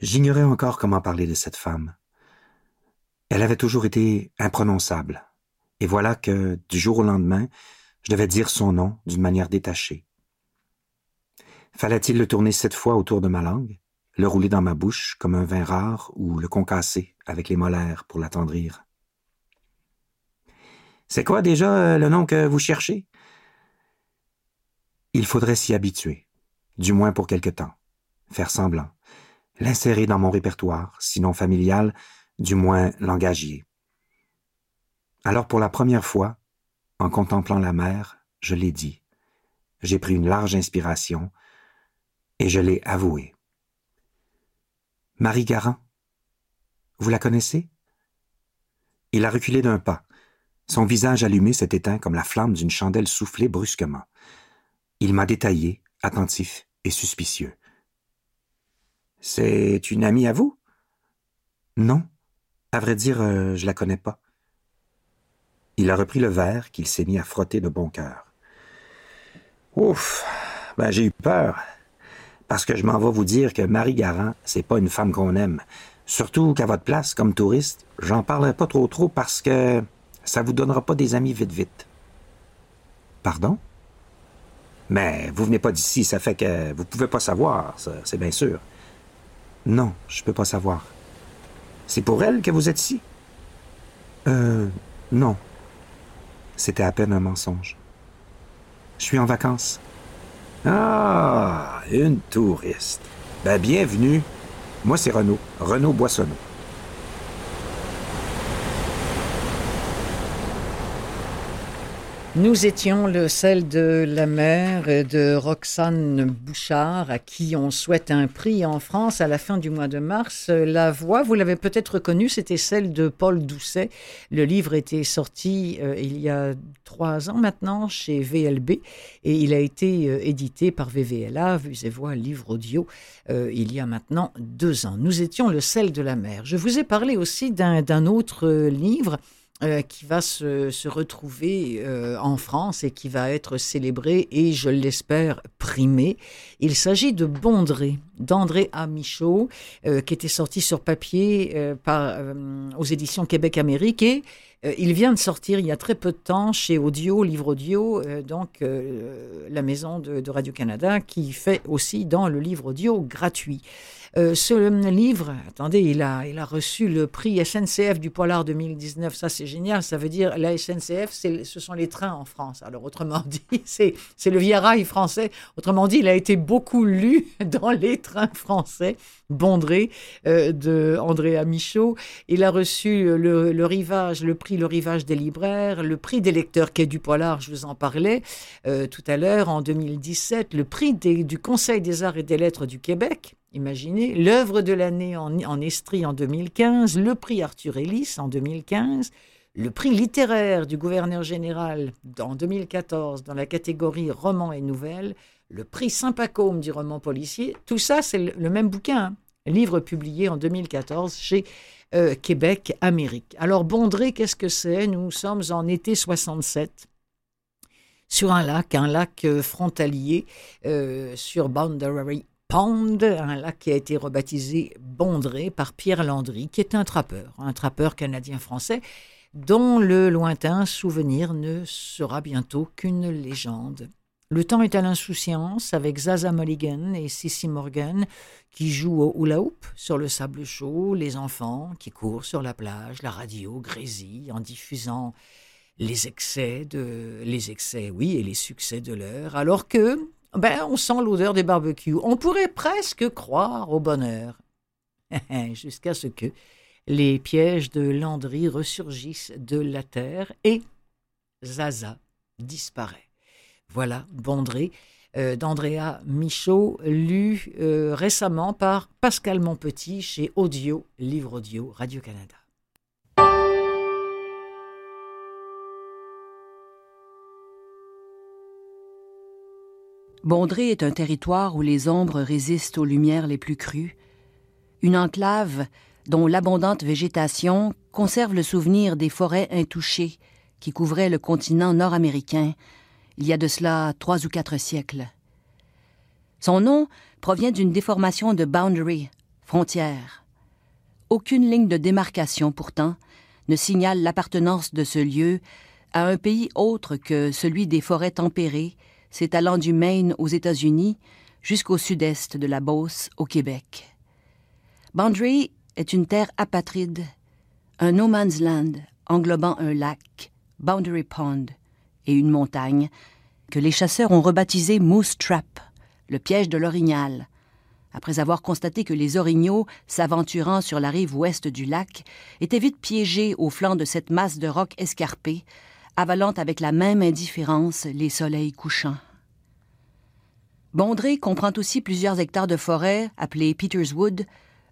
J'ignorais encore comment parler de cette femme. Elle avait toujours été imprononçable, et voilà que, du jour au lendemain, je devais dire son nom d'une manière détachée. Fallait-il le tourner sept fois autour de ma langue, le rouler dans ma bouche comme un vin rare ou le concasser avec les molaires pour l'attendrir? C'est quoi déjà euh, le nom que vous cherchez? Il faudrait s'y habituer, du moins pour quelque temps, faire semblant, l'insérer dans mon répertoire, sinon familial, du moins langagier. Alors pour la première fois, en contemplant la mer, je l'ai dit. J'ai pris une large inspiration et je l'ai avoué. Marie Garant, vous la connaissez? Il a reculé d'un pas. Son visage allumé s'est éteint comme la flamme d'une chandelle soufflée brusquement. Il m'a détaillé, attentif et suspicieux. C'est une amie à vous? Non. À vrai dire, euh, je la connais pas. Il a repris le verre qu'il s'est mis à frotter de bon cœur. Ouf, ben j'ai eu peur. Parce que je m'en vais vous dire que Marie Garant, c'est pas une femme qu'on aime. Surtout qu'à votre place, comme touriste, j'en parlerai pas trop trop parce que ça vous donnera pas des amis vite vite. Pardon? Mais vous venez pas d'ici, ça fait que vous pouvez pas savoir, c'est bien sûr. Non, je peux pas savoir. C'est pour elle que vous êtes ici? Euh, non. C'était à peine un mensonge. Je suis en vacances. Ah, une touriste. Ben, bienvenue. Moi, c'est Renaud. Renaud Boissonneau. Nous étions le sel de la mer de Roxane Bouchard, à qui on souhaite un prix en France à la fin du mois de mars. La voix, vous l'avez peut-être reconnue, c'était celle de Paul Doucet. Le livre était sorti euh, il y a trois ans maintenant chez VLB et il a été euh, édité par VVLA, Vues et Voix, livre audio, euh, il y a maintenant deux ans. Nous étions le sel de la mer. Je vous ai parlé aussi d'un autre livre euh, qui va se, retrouver euh, en France et qui va être célébré et, je l'espère, primé. Il s'agit de Bondré, d'André A. Michaud, euh, qui était sorti sur papier par, aux éditions Québec-Amérique et il vient de sortir il y a très peu de temps chez Audio, Livre Audio, donc la maison de Radio-Canada, qui fait aussi dans le livre audio gratuit. Euh, ce livre, attendez, il a, il a reçu le prix SNCF du Polar 2019. Ça, c'est génial. Ça veut dire la SNCF, ce sont les trains en France. Alors, autrement dit, c'est le Via Rail français. Autrement dit, il a été beaucoup lu dans les trains français. Bondré euh, de Andrea Michaud. Il a reçu le, prix Le Rivage des libraires, le prix des lecteurs Quai du Polar, je vous en parlais euh, tout à l'heure, en 2017, le prix du Conseil des arts et des lettres du Québec Imaginez, l'œuvre de l'année en, Estrie en 2015, le prix Arthur Ellis en 2015, le prix littéraire du gouverneur général en 2014 dans la catégorie roman et nouvelles, le prix Saint-Pacôme du roman policier, tout ça c'est le, même bouquin, hein. livre publié en 2014 chez euh, Québec Amérique. Alors Bondré, qu'est-ce que c'est? Nous sommes en été 67 sur un lac, un lac euh, frontalier euh, sur Boundary Pond, un lac qui a été rebaptisé Bondré par Pierre Landry, qui est un trappeur, un trappeur canadien-français, dont le lointain souvenir ne sera bientôt qu'une légende. Le temps est à l'insouciance avec Zaza Mulligan et Sissy Morgan qui jouent au hula hoop sur le sable chaud, les enfants qui courent sur la plage, la radio grésille en diffusant les excès de les excès oui et les succès de l'heure alors que ben, on sent l'odeur des barbecues. On pourrait presque croire au bonheur. Jusqu'à ce que les pièges de Landry ressurgissent de la terre et Zaza disparaît. Voilà, Bondré euh, d'Andrea Michaud, lu euh, récemment par Pascal Monpetit chez Audio, Livre Audio, Radio-Canada. Bondré est un territoire où les ombres résistent aux lumières les plus crues, une enclave dont l'abondante végétation conserve le souvenir des forêts intouchées qui couvraient le continent nord-américain il y a de cela trois ou quatre siècles. Son nom provient d'une déformation de boundary, frontière. Aucune ligne de démarcation, pourtant, ne signale l'appartenance de ce lieu à un pays autre que celui des forêts tempérées s'étalant du Maine aux États-Unis jusqu'au sud-est de la Beauce au Québec. Boundary est une terre apatride, un no man's land englobant un lac, Boundary Pond, et une montagne que les chasseurs ont rebaptisé Moose Trap, le piège de l'orignal, après avoir constaté que les orignaux, s'aventurant sur la rive ouest du lac, étaient vite piégés au flanc de cette masse de rocs escarpés, avalant avec la même indifférence les soleils couchants. Bondré comprend aussi plusieurs hectares de forêt appelés Peter's Wood,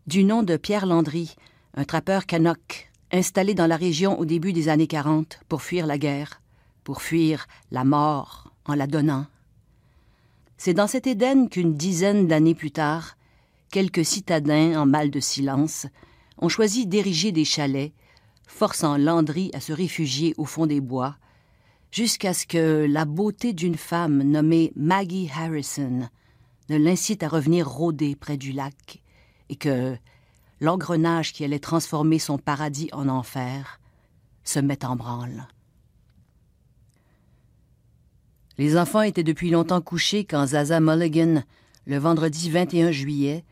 du nom de Pierre Landry, un trappeur Canuck, installé dans la région au début des années 40 pour fuir la guerre, pour fuir la mort en la donnant. C'est dans cet Éden qu'une dizaine d'années plus tard, quelques citadins en mal de silence ont choisi d'ériger des chalets forçant Landry à se réfugier au fond des bois, jusqu'à ce que la beauté d'une femme nommée Maggie Harrison ne l'incite à revenir rôder près du lac, et que l'engrenage qui allait transformer son paradis en enfer se mette en branle. Les enfants étaient depuis longtemps couchés quand Zaza Mulligan, le vendredi 21 juillet,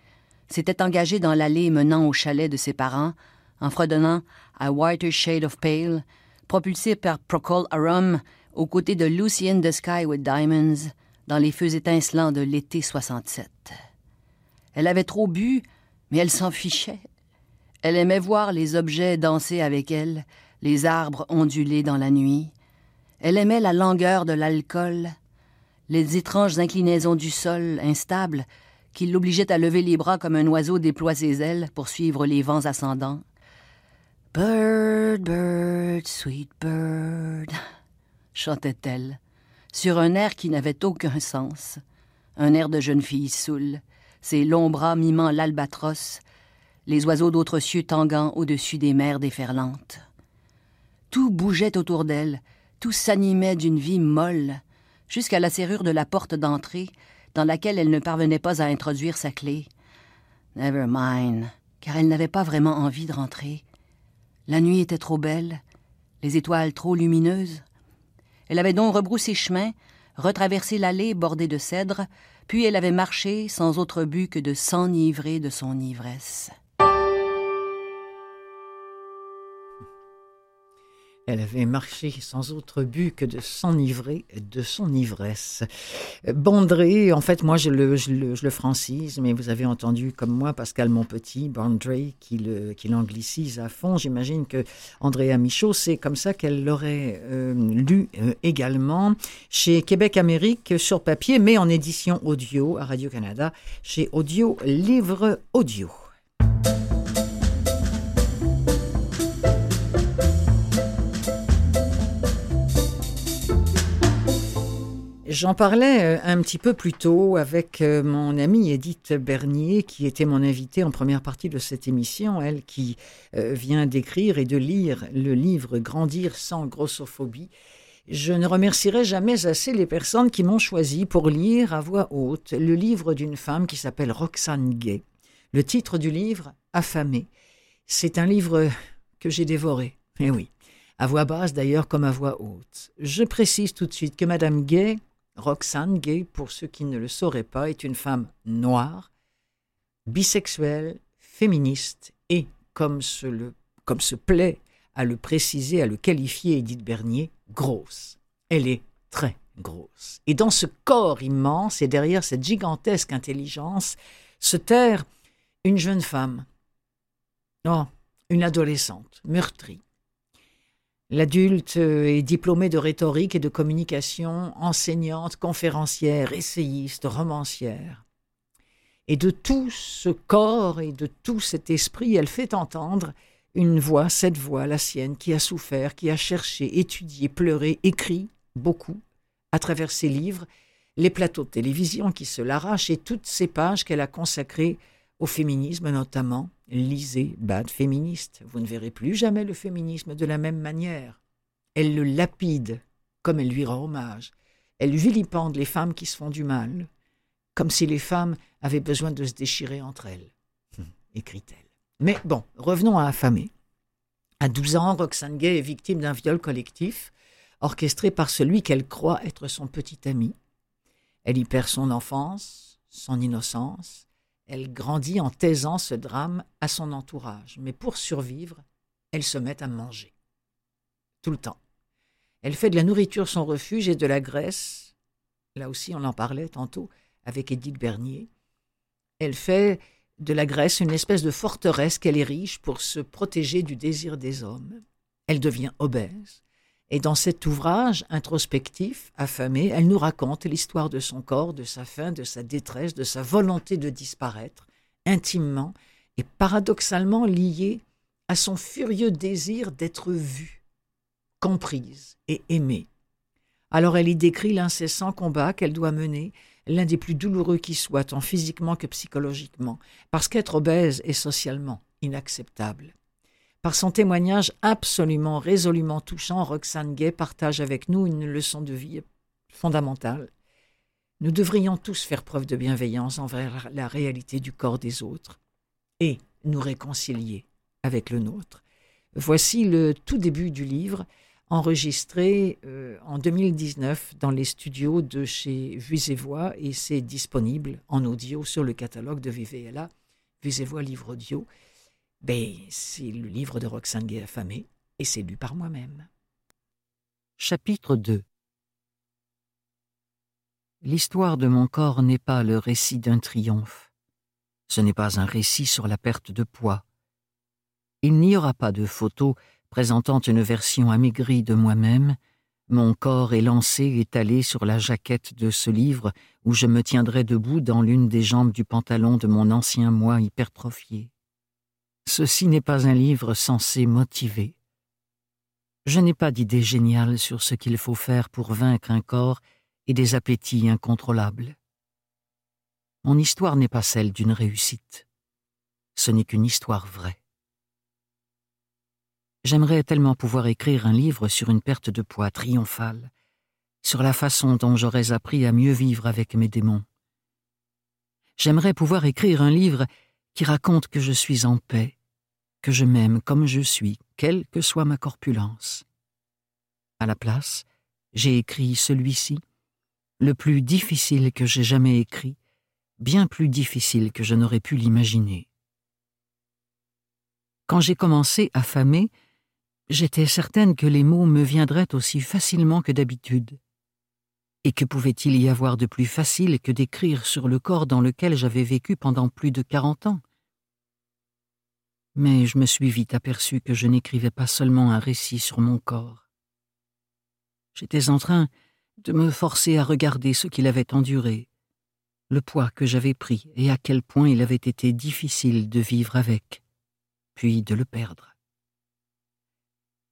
s'était engagé dans l'allée menant au chalet de ses parents en fredonnant A Whiter Shade of Pale, propulsé par Procol Arum aux côtés de Lucy in the Sky with Diamonds dans les feux étincelants de l'été 67. Elle avait trop bu, mais elle s'en fichait. Elle aimait voir les objets danser avec elle, les arbres onduler dans la nuit. Elle aimait la langueur de l'alcool, les étranges inclinaisons du sol instable qui l'obligeaient à lever les bras comme un oiseau déploie ses ailes pour suivre les vents ascendants. Bird, bird, sweet bird, chantait-elle, sur un air qui n'avait aucun sens, un air de jeune fille saoule, ses longs bras mimant l'albatros, les oiseaux d'autres cieux tanguant au-dessus des mers déferlantes. Tout bougeait autour d'elle, tout s'animait d'une vie molle, jusqu'à la serrure de la porte d'entrée, dans laquelle elle ne parvenait pas à introduire sa clé. Never mind, car elle n'avait pas vraiment envie de rentrer. La nuit était trop belle, les étoiles trop lumineuses. Elle avait donc rebroussé chemin, retraversé l'allée bordée de cèdres, puis elle avait marché sans autre but que de s'enivrer de son ivresse. Elle avait marché sans autre but que de s'enivrer de son ivresse. Bondré, en fait, moi je le, francise, mais vous avez entendu comme moi Pascal Monpetit, Bondré, qui l'anglicise à fond. J'imagine que Andrea Michaud, c'est comme ça qu'elle l'aurait euh, lu euh, également chez Québec Amérique sur papier, mais en édition audio à Radio-Canada, chez Audio Livre Audio. J'en parlais euh, un petit peu plus tôt avec euh, mon amie Edith Bernier, qui était mon invitée en première partie de cette émission, elle qui euh, vient d'écrire et de lire le livre Grandir sans grossophobie. Je ne remercierai jamais assez les personnes qui m'ont choisi pour lire à voix haute le livre d'une femme qui s'appelle Roxane Gay. Le titre du livre, Affamé. C'est un livre que j'ai dévoré. Eh oui, à voix basse d'ailleurs comme à voix haute. Je précise tout de suite que Madame Gay Roxane Gay, pour ceux qui ne le sauraient pas, est une femme noire, bisexuelle, féministe et, comme se, se plaît à le préciser, à le qualifier Edith Bernier, grosse. Elle est très grosse. Et dans ce corps immense et derrière cette gigantesque intelligence se terre une jeune femme. Oh, une adolescente, meurtrie, L'adulte euh, est diplômé de rhétorique et de communication, enseignante, conférencière, essayiste, romancière. Et de tout ce corps et de tout cet esprit, elle fait entendre une voix, cette voix, la sienne, qui a souffert, qui a cherché, étudié, pleuré, écrit beaucoup à travers ses livres, les plateaux de télévision qui se l'arrachent et toutes ces pages qu'elle a consacrées au féminisme notamment, lisez Bad féministe. Vous ne verrez plus jamais le féminisme de la même manière. Elle le lapide comme elle lui rend hommage. Elle vilipende les femmes qui se font du mal, comme si les femmes avaient besoin de se déchirer entre elles, écrit-elle. Mais bon, revenons à Affamé. À 12 ans, Roxane Gay est victime d'un viol collectif, orchestré par celui qu'elle croit être son petit ami. Elle y perd son enfance, son innocence, elle grandit en taisant ce drame à son entourage, mais pour survivre, elle se met à manger. Tout le temps. Elle fait de la nourriture son refuge et de la graisse, là aussi on en parlait tantôt avec Edith Bernier, elle fait de la graisse une espèce de forteresse qu'elle érige pour se protéger du désir des hommes. Elle devient obèse, et dans cet ouvrage introspectif, affamé, elle nous raconte l'histoire de son corps, de sa faim, de sa détresse, de sa volonté de disparaître, intimement et paradoxalement liée à son furieux désir d'être vue, comprise et aimée. Alors elle y décrit l'incessant combat qu'elle doit mener, l'un des plus douloureux qui soit, tant physiquement que psychologiquement, parce qu'être obèse est socialement inacceptable Par son témoignage absolument résolument touchant, Roxane Gay partage avec nous une leçon de vie fondamentale. Nous devrions tous faire preuve de bienveillance envers la réalité du corps des autres et nous réconcilier avec le nôtre. Voici le tout début du livre, enregistré euh, en 2019 dans les studios de chez Vues et Voix et c'est disponible en audio sur le catalogue de VVLA, Vues et Voix livre audio. Ben, c'est le livre de Roxane Gay affamé et c'est lu par moi-même. Chapitre 2 L'histoire de mon corps n'est pas le récit d'un triomphe. Ce n'est pas un récit sur la perte de poids. Il n'y aura pas de photo présentant une version amaigrie de moi-même, mon corps est lancé étalé sur la jaquette de ce livre où je me tiendrai debout dans l'une des jambes du pantalon de mon ancien moi hypertrophié. Ceci n'est pas un livre censé motiver. Je n'ai pas d'idée géniale sur ce qu'il faut faire pour vaincre un corps et des appétits incontrôlables. Mon histoire n'est pas celle d'une réussite. Ce n'est qu'une histoire vraie. J'aimerais tellement pouvoir écrire un livre sur une perte de poids triomphale, sur la façon dont j'aurais appris à mieux vivre avec mes démons. J'aimerais pouvoir écrire un livre qui raconte que je suis en paix, que je m'aime comme je suis, quelle que soit ma corpulence. À la place, j'ai écrit celui-ci, le plus difficile que j'ai jamais écrit, bien plus difficile que je n'aurais pu l'imaginer. Quand j'ai commencé à famer, j'étais certaine que les mots me viendraient aussi facilement que d'habitude. Et que pouvait-il y avoir de plus facile que d'écrire sur le corps dans lequel j'avais vécu pendant plus de quarante ans? Mais je me suis vite aperçu que je n'écrivais pas seulement un récit sur mon corps. J'étais en train de me forcer à regarder ce qu'il avait enduré, le poids que j'avais pris et à quel point il avait été difficile de vivre avec, puis de le perdre.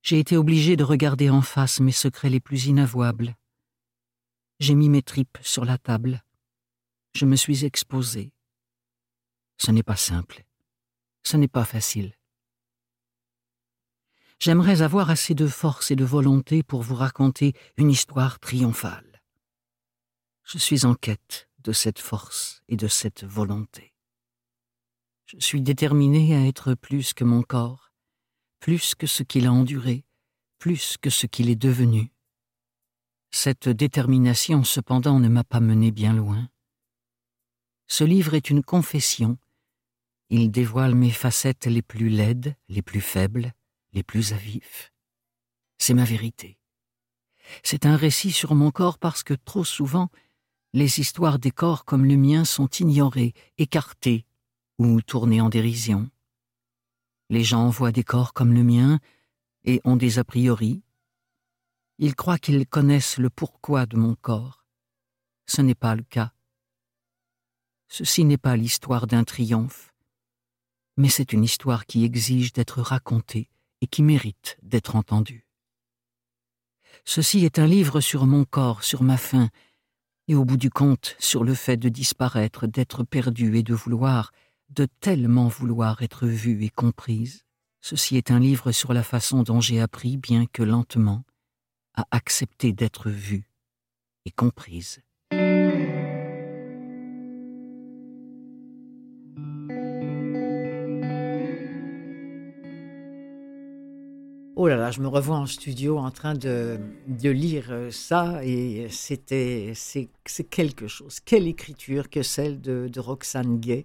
J'ai été obligé de regarder en face mes secrets les plus inavouables. J'ai mis mes tripes sur la table. Je me suis exposé. Ce n'est pas simple. Ce n'est pas facile. J'aimerais avoir assez de force et de volonté pour vous raconter une histoire triomphale. Je suis en quête de cette force et de cette volonté. Je suis déterminé à être plus que mon corps, plus que ce qu'il a enduré, plus que ce qu'il est devenu. Cette détermination, cependant, ne m'a pas mené bien loin. Ce livre est une confession. Il dévoile mes facettes les plus laides, les plus faibles, les plus à vif. C'est ma vérité. C'est un récit sur mon corps parce que trop souvent, les histoires des corps comme le mien sont ignorées, écartées ou tournées en dérision. Les gens voient des corps comme le mien et ont des a priori. Ils croient qu'ils connaissent le pourquoi de mon corps. Ce n'est pas le cas. Ceci n'est pas l'histoire d'un triomphe, mais c'est une histoire qui exige d'être racontée et qui mérite d'être entendu. Ceci est un livre sur mon corps, sur ma faim, et au bout du compte sur le fait de disparaître, d'être perdu et de vouloir, de tellement vouloir être vue et comprise. Ceci est un livre sur la façon dont j'ai appris, bien que lentement, à accepter d'être vue et comprise. Oh là là, je me revois en studio en train de, de lire euh, ça et c'était c'est quelque chose. Quelle écriture que celle de, de Roxane Gay.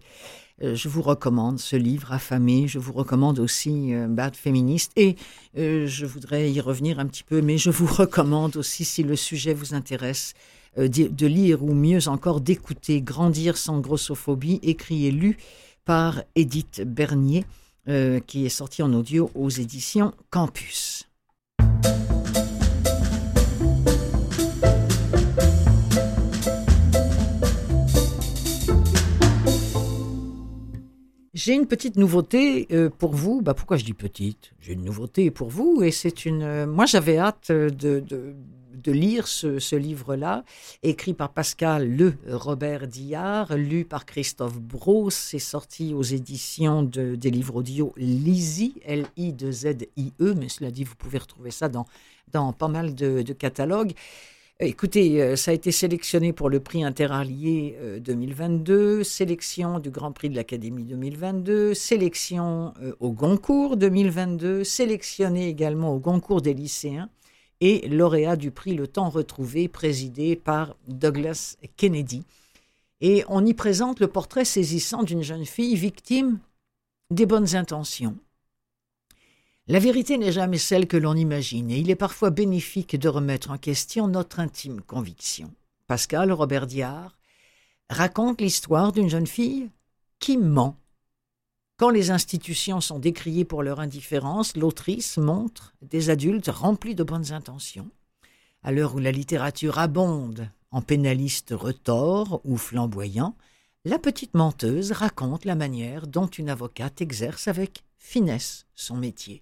Euh, je vous recommande ce livre affamé. Je vous recommande aussi euh, Bad Féministe et je voudrais y revenir un petit peu, mais je vous recommande aussi si le sujet vous intéresse de lire ou mieux encore d'écouter Grandir sans grossophobie, écrit et lu par Edith Bernier. Euh, qui est sorti en audio aux éditions Campus. J'ai une petite nouveauté euh, pour vous. Bah, pourquoi je dis petite? J'ai une nouveauté pour vous et c'est une. Euh, moi, j'avais hâte de, de lire ce, livre-là, écrit par Pascal Le Robert Dillard, lu par Christophe Bros. C'est sorti aux éditions de, des livres audio Lizzie, L-I-Z-I-E, mais cela dit, vous pouvez retrouver ça dans, pas mal de, de catalogues. Écoutez, euh, ça a été sélectionné pour le prix Interallié 2022, euh, sélection du Grand Prix de l'Académie 2022, sélection euh, au Goncourt 2022, sélectionné également au Goncourt des lycéens et lauréat du prix Le Temps retrouvé, présidé par Douglas Kennedy. Et on y présente le portrait saisissant d'une jeune fille victime des bonnes intentions, la vérité n'est jamais celle que l'on imagine et il est parfois bénéfique de remettre en question notre intime conviction. Pascal Robert Diard raconte l'histoire d'une jeune fille qui ment. Quand les institutions sont décriées pour leur indifférence, l'autrice montre des adultes remplis de bonnes intentions. À l'heure où la littérature abonde en pénalistes retors ou flamboyants, la petite menteuse raconte la manière dont une avocate exerce avec finesse son métier.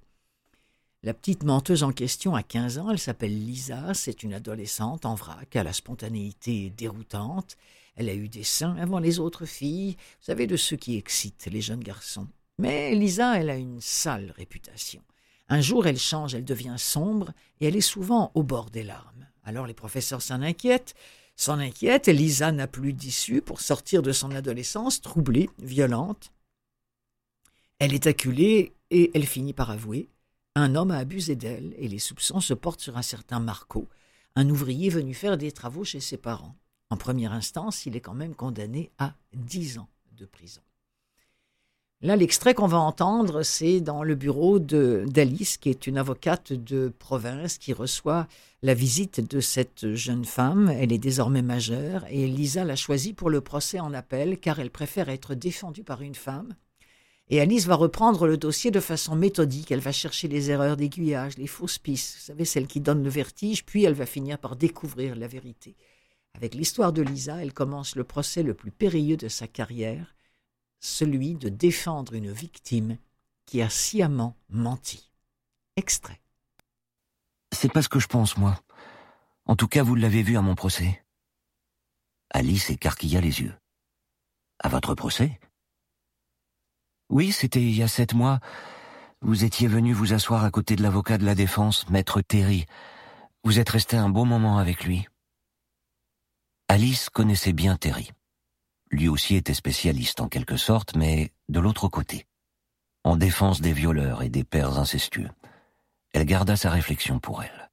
La petite menteuse en question a 15 ans, elle s'appelle Lisa, c'est une adolescente en vrac, à la spontanéité déroutante. Elle a eu des seins avant les autres filles, vous savez, de ceux qui excitent les jeunes garçons. Mais Lisa, elle a une sale réputation. Un jour, elle change, elle devient sombre, et elle est souvent au bord des larmes. Alors les professeurs s'en inquiètent, s'en inquiètent, et Lisa n'a plus d'issue pour sortir de son adolescence troublée, violente. Elle est acculée, et elle finit par avouer un homme a abusé d'elle et les soupçons se portent sur un certain Marco, un ouvrier venu faire des travaux chez ses parents. En première instance, il est quand même condamné à dix ans de prison. Là, l'extrait qu'on va entendre, c'est dans le bureau d'Alice, qui est une avocate de province qui reçoit la visite de cette jeune femme. Elle est désormais majeure et Lisa l'a choisie pour le procès en appel car elle préfère être défendue par une femme et Alice va reprendre le dossier de façon méthodique. Elle va chercher les erreurs d'aiguillage, les fausses pistes, vous savez, celles qui donnent le vertige, puis elle va finir par découvrir la vérité. Avec l'histoire de Lisa, elle commence le procès le plus périlleux de sa carrière, celui de défendre une victime qui a sciemment menti. Extrait. C'est pas ce que je pense, moi. En tout cas, vous l'avez vu à mon procès. Alice écarquilla les yeux. À votre procès? Oui, c'était il y a sept mois. Vous étiez venu vous asseoir à côté de l'avocat de la défense, maître Terry. Vous êtes resté un bon moment avec lui. Alice connaissait bien Terry. Lui aussi était spécialiste en quelque sorte, mais de l'autre côté. En défense des violeurs et des pères incestueux. Elle garda sa réflexion pour elle.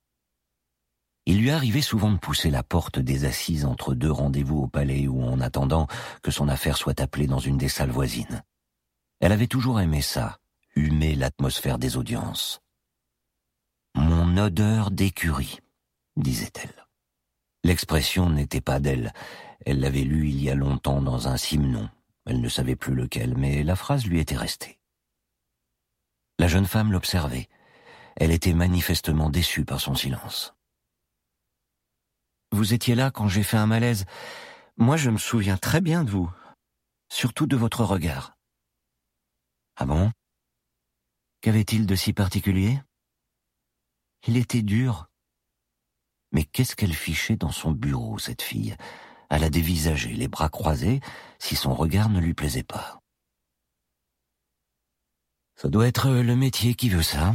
Il lui arrivait souvent de pousser la porte des assises entre deux rendez-vous au palais ou en attendant que son affaire soit appelée dans une des salles voisines. Elle avait toujours aimé ça, humer l'atmosphère des audiences. Mon odeur d'écurie, disait-elle. L'expression n'était pas d'elle. Elle l'avait lue il y a longtemps dans un simnon. Elle ne savait plus lequel, mais la phrase lui était restée. La jeune femme l'observait. Elle était manifestement déçue par son silence. Vous étiez là quand j'ai fait un malaise. Moi, je me souviens très bien de vous, surtout de votre regard. Ah bon? Qu'avait-il de si particulier? Il était dur. Mais qu'est-ce qu'elle fichait dans son bureau, cette fille? À la dévisager, les bras croisés, si son regard ne lui plaisait pas. Ça doit être le métier qui veut ça.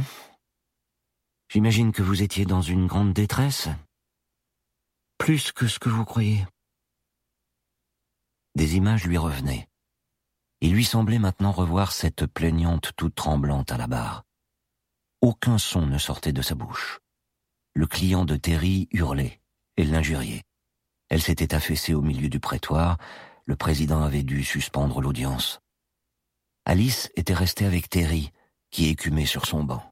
J'imagine que vous étiez dans une grande détresse. Plus que ce que vous croyez. Des images lui revenaient. Il lui semblait maintenant revoir cette plaignante toute tremblante à la barre. Aucun son ne sortait de sa bouche. Le client de Terry hurlait et l'injuriait. Elle s'était affaissée au milieu du prétoire, le président avait dû suspendre l'audience. Alice était restée avec Terry, qui écumait sur son banc.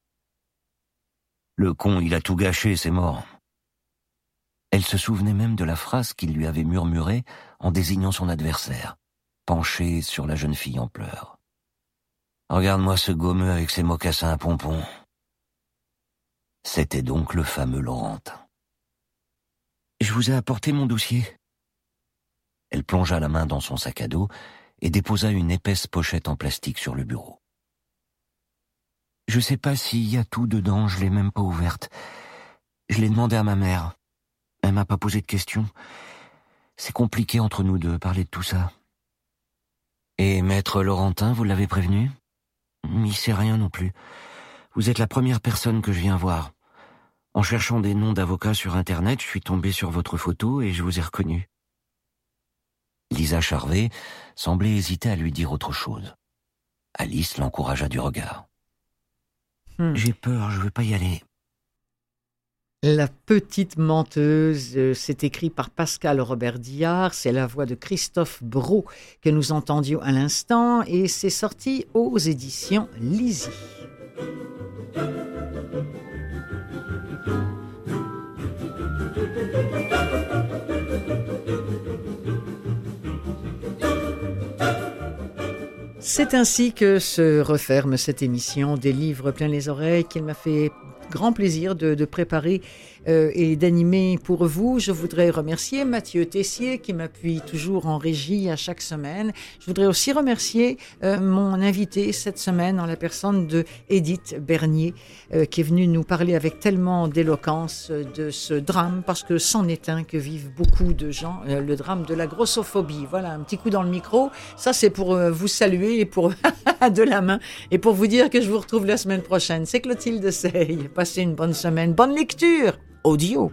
Le con, il a tout gâché, c'est mort. Elle se souvenait même de la phrase qu'il lui avait murmurée en désignant son adversaire penché sur la jeune fille en pleurs. Regarde-moi ce gommeux avec ses mocassins à pompons. C'était donc le fameux Laurentin. Je vous ai apporté mon dossier. Elle plongea la main dans son sac à dos et déposa une épaisse pochette en plastique sur le bureau. Je sais pas s'il y a tout dedans, je l'ai même pas ouverte. Je l'ai demandé à ma mère. Elle m'a pas posé de questions. C'est compliqué entre nous deux, parler de tout ça. Et maître Laurentin, vous l'avez prévenu? Il sait rien non plus. Vous êtes la première personne que je viens voir. En cherchant des noms d'avocats sur Internet, je suis tombé sur votre photo et je vous ai reconnu. Lisa Charvet semblait hésiter à lui dire autre chose. Alice l'encouragea du regard. Hmm. J'ai peur, je veux pas y aller. La petite menteuse, euh, c'est écrit par Pascal Robert Diard, c'est la voix de Christophe Brault que nous entendions à l'instant et c'est sorti aux éditions Lizzie. C'est ainsi que se referme cette émission des livres plein les oreilles qu'il m'a fait grand plaisir de, préparer euh, et d'animer pour vous. Je voudrais remercier Mathieu Tessier qui m'appuie toujours en régie à chaque semaine. Je voudrais aussi remercier euh, mon invité cette semaine en la personne de Edith Bernier euh, qui est venue nous parler avec tellement d'éloquence de ce drame parce que c'en est un que vivent beaucoup de gens, le drame de la grossophobie. Voilà, un petit coup dans le micro. Ça, c'est pour vous saluer et pour de la main et pour vous dire que je vous retrouve la semaine prochaine. C'est Clotilde Sey. Passez une bonne semaine, bonne lecture audio.